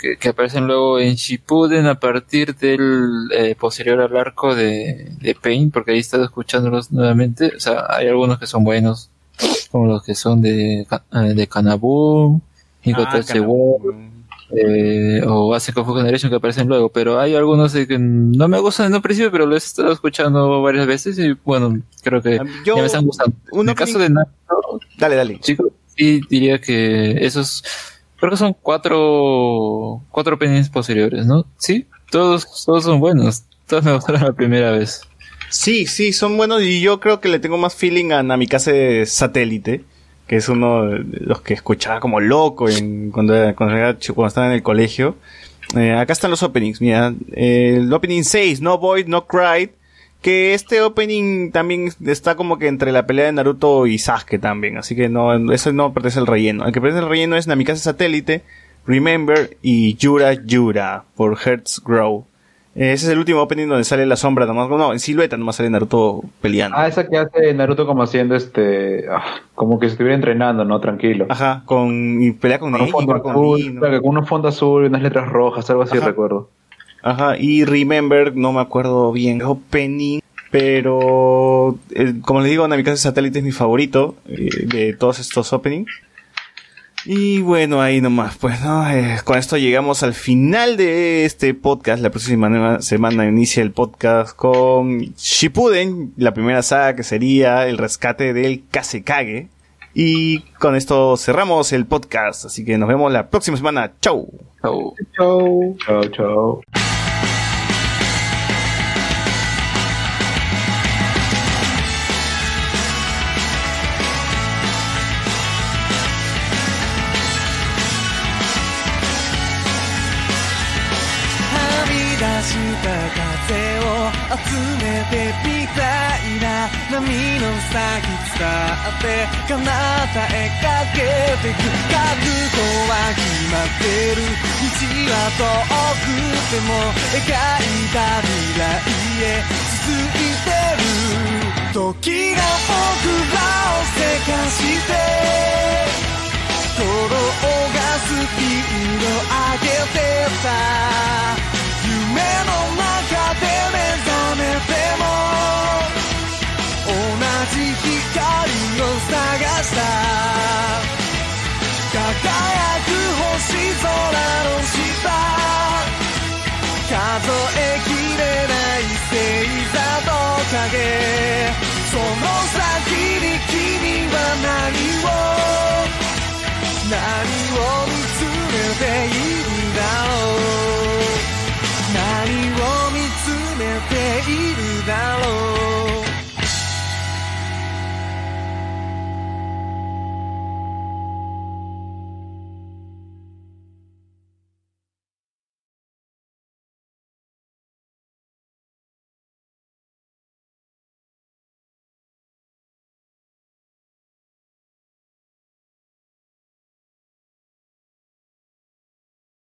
que, que aparecen luego en Shippuden a partir del eh, posterior al arco de, de Pain, porque ahí he estado escuchándolos nuevamente. O sea, hay algunos que son buenos, como los que son de, eh, de Kanabu, Hikotetsu Ah, eh, o Ase Fu Generation que aparecen luego, pero hay algunos que no me gustan en un principio, pero los he estado escuchando varias veces y bueno, creo que Yo- ya me están gustando. en el caso de Naruto, Dale, dale. chicos, sí diría que esos, creo que son cuatro, cuatro openings posteriores, ¿no? Sí, todos, todos son buenos, todos me gustaron la primera vez. Sí, sí, son buenos y yo creo que le tengo más feeling a Namikaze Satélite, que es uno de los que escuchaba como loco en, cuando, era- cuando, cuando estaba en el colegio. Eh, acá están los openings, mira. Eh, el opening 6, No Void, No Cry, que este opening también está como que entre la pelea de Naruto y Sasuke también, así que no, eso no pertenece al relleno. El que pertenece al relleno es Namikaze Satélite, Remember y Yura Yura por Hertz Grow. Eh, Ese es el último opening donde sale la sombra, nomás, no, en silueta nomás sale Naruto peleando. Ah, esa que hace Naruto como haciendo este. ah, como que se estuviera entrenando, ¿no? Tranquilo. Ajá, con, y pelea con Con un Neji, fondo con azul, Lee, ¿no? claro, con un fondo azul y unas letras rojas, algo así Ajá. recuerdo. Ajá, y Remember, no me acuerdo bien, opening, pero eh, como les digo, Namikaze Satélite es mi favorito eh, de todos estos openings. Y bueno, ahí nomás, pues, ¿no? Eh, con esto llegamos al final de este podcast. La próxima semana, inicia el podcast con Shippuden, la primera saga que sería el rescate del Kasekage. Y con esto cerramos el podcast, así que nos vemos la próxima semana. ¡Chau! Chau. Chau. Chao, chao. 風を集めてみたいな波の先伝って彼方へかけてく。覚悟は決まってる。道は遠くても描いた未来へ続いてる。時が僕らをせかして。鼓動がスピード上げてた同じ光を探した輝く星空の下数えきれない星座と影その先に君は何を何を見つめていているだろう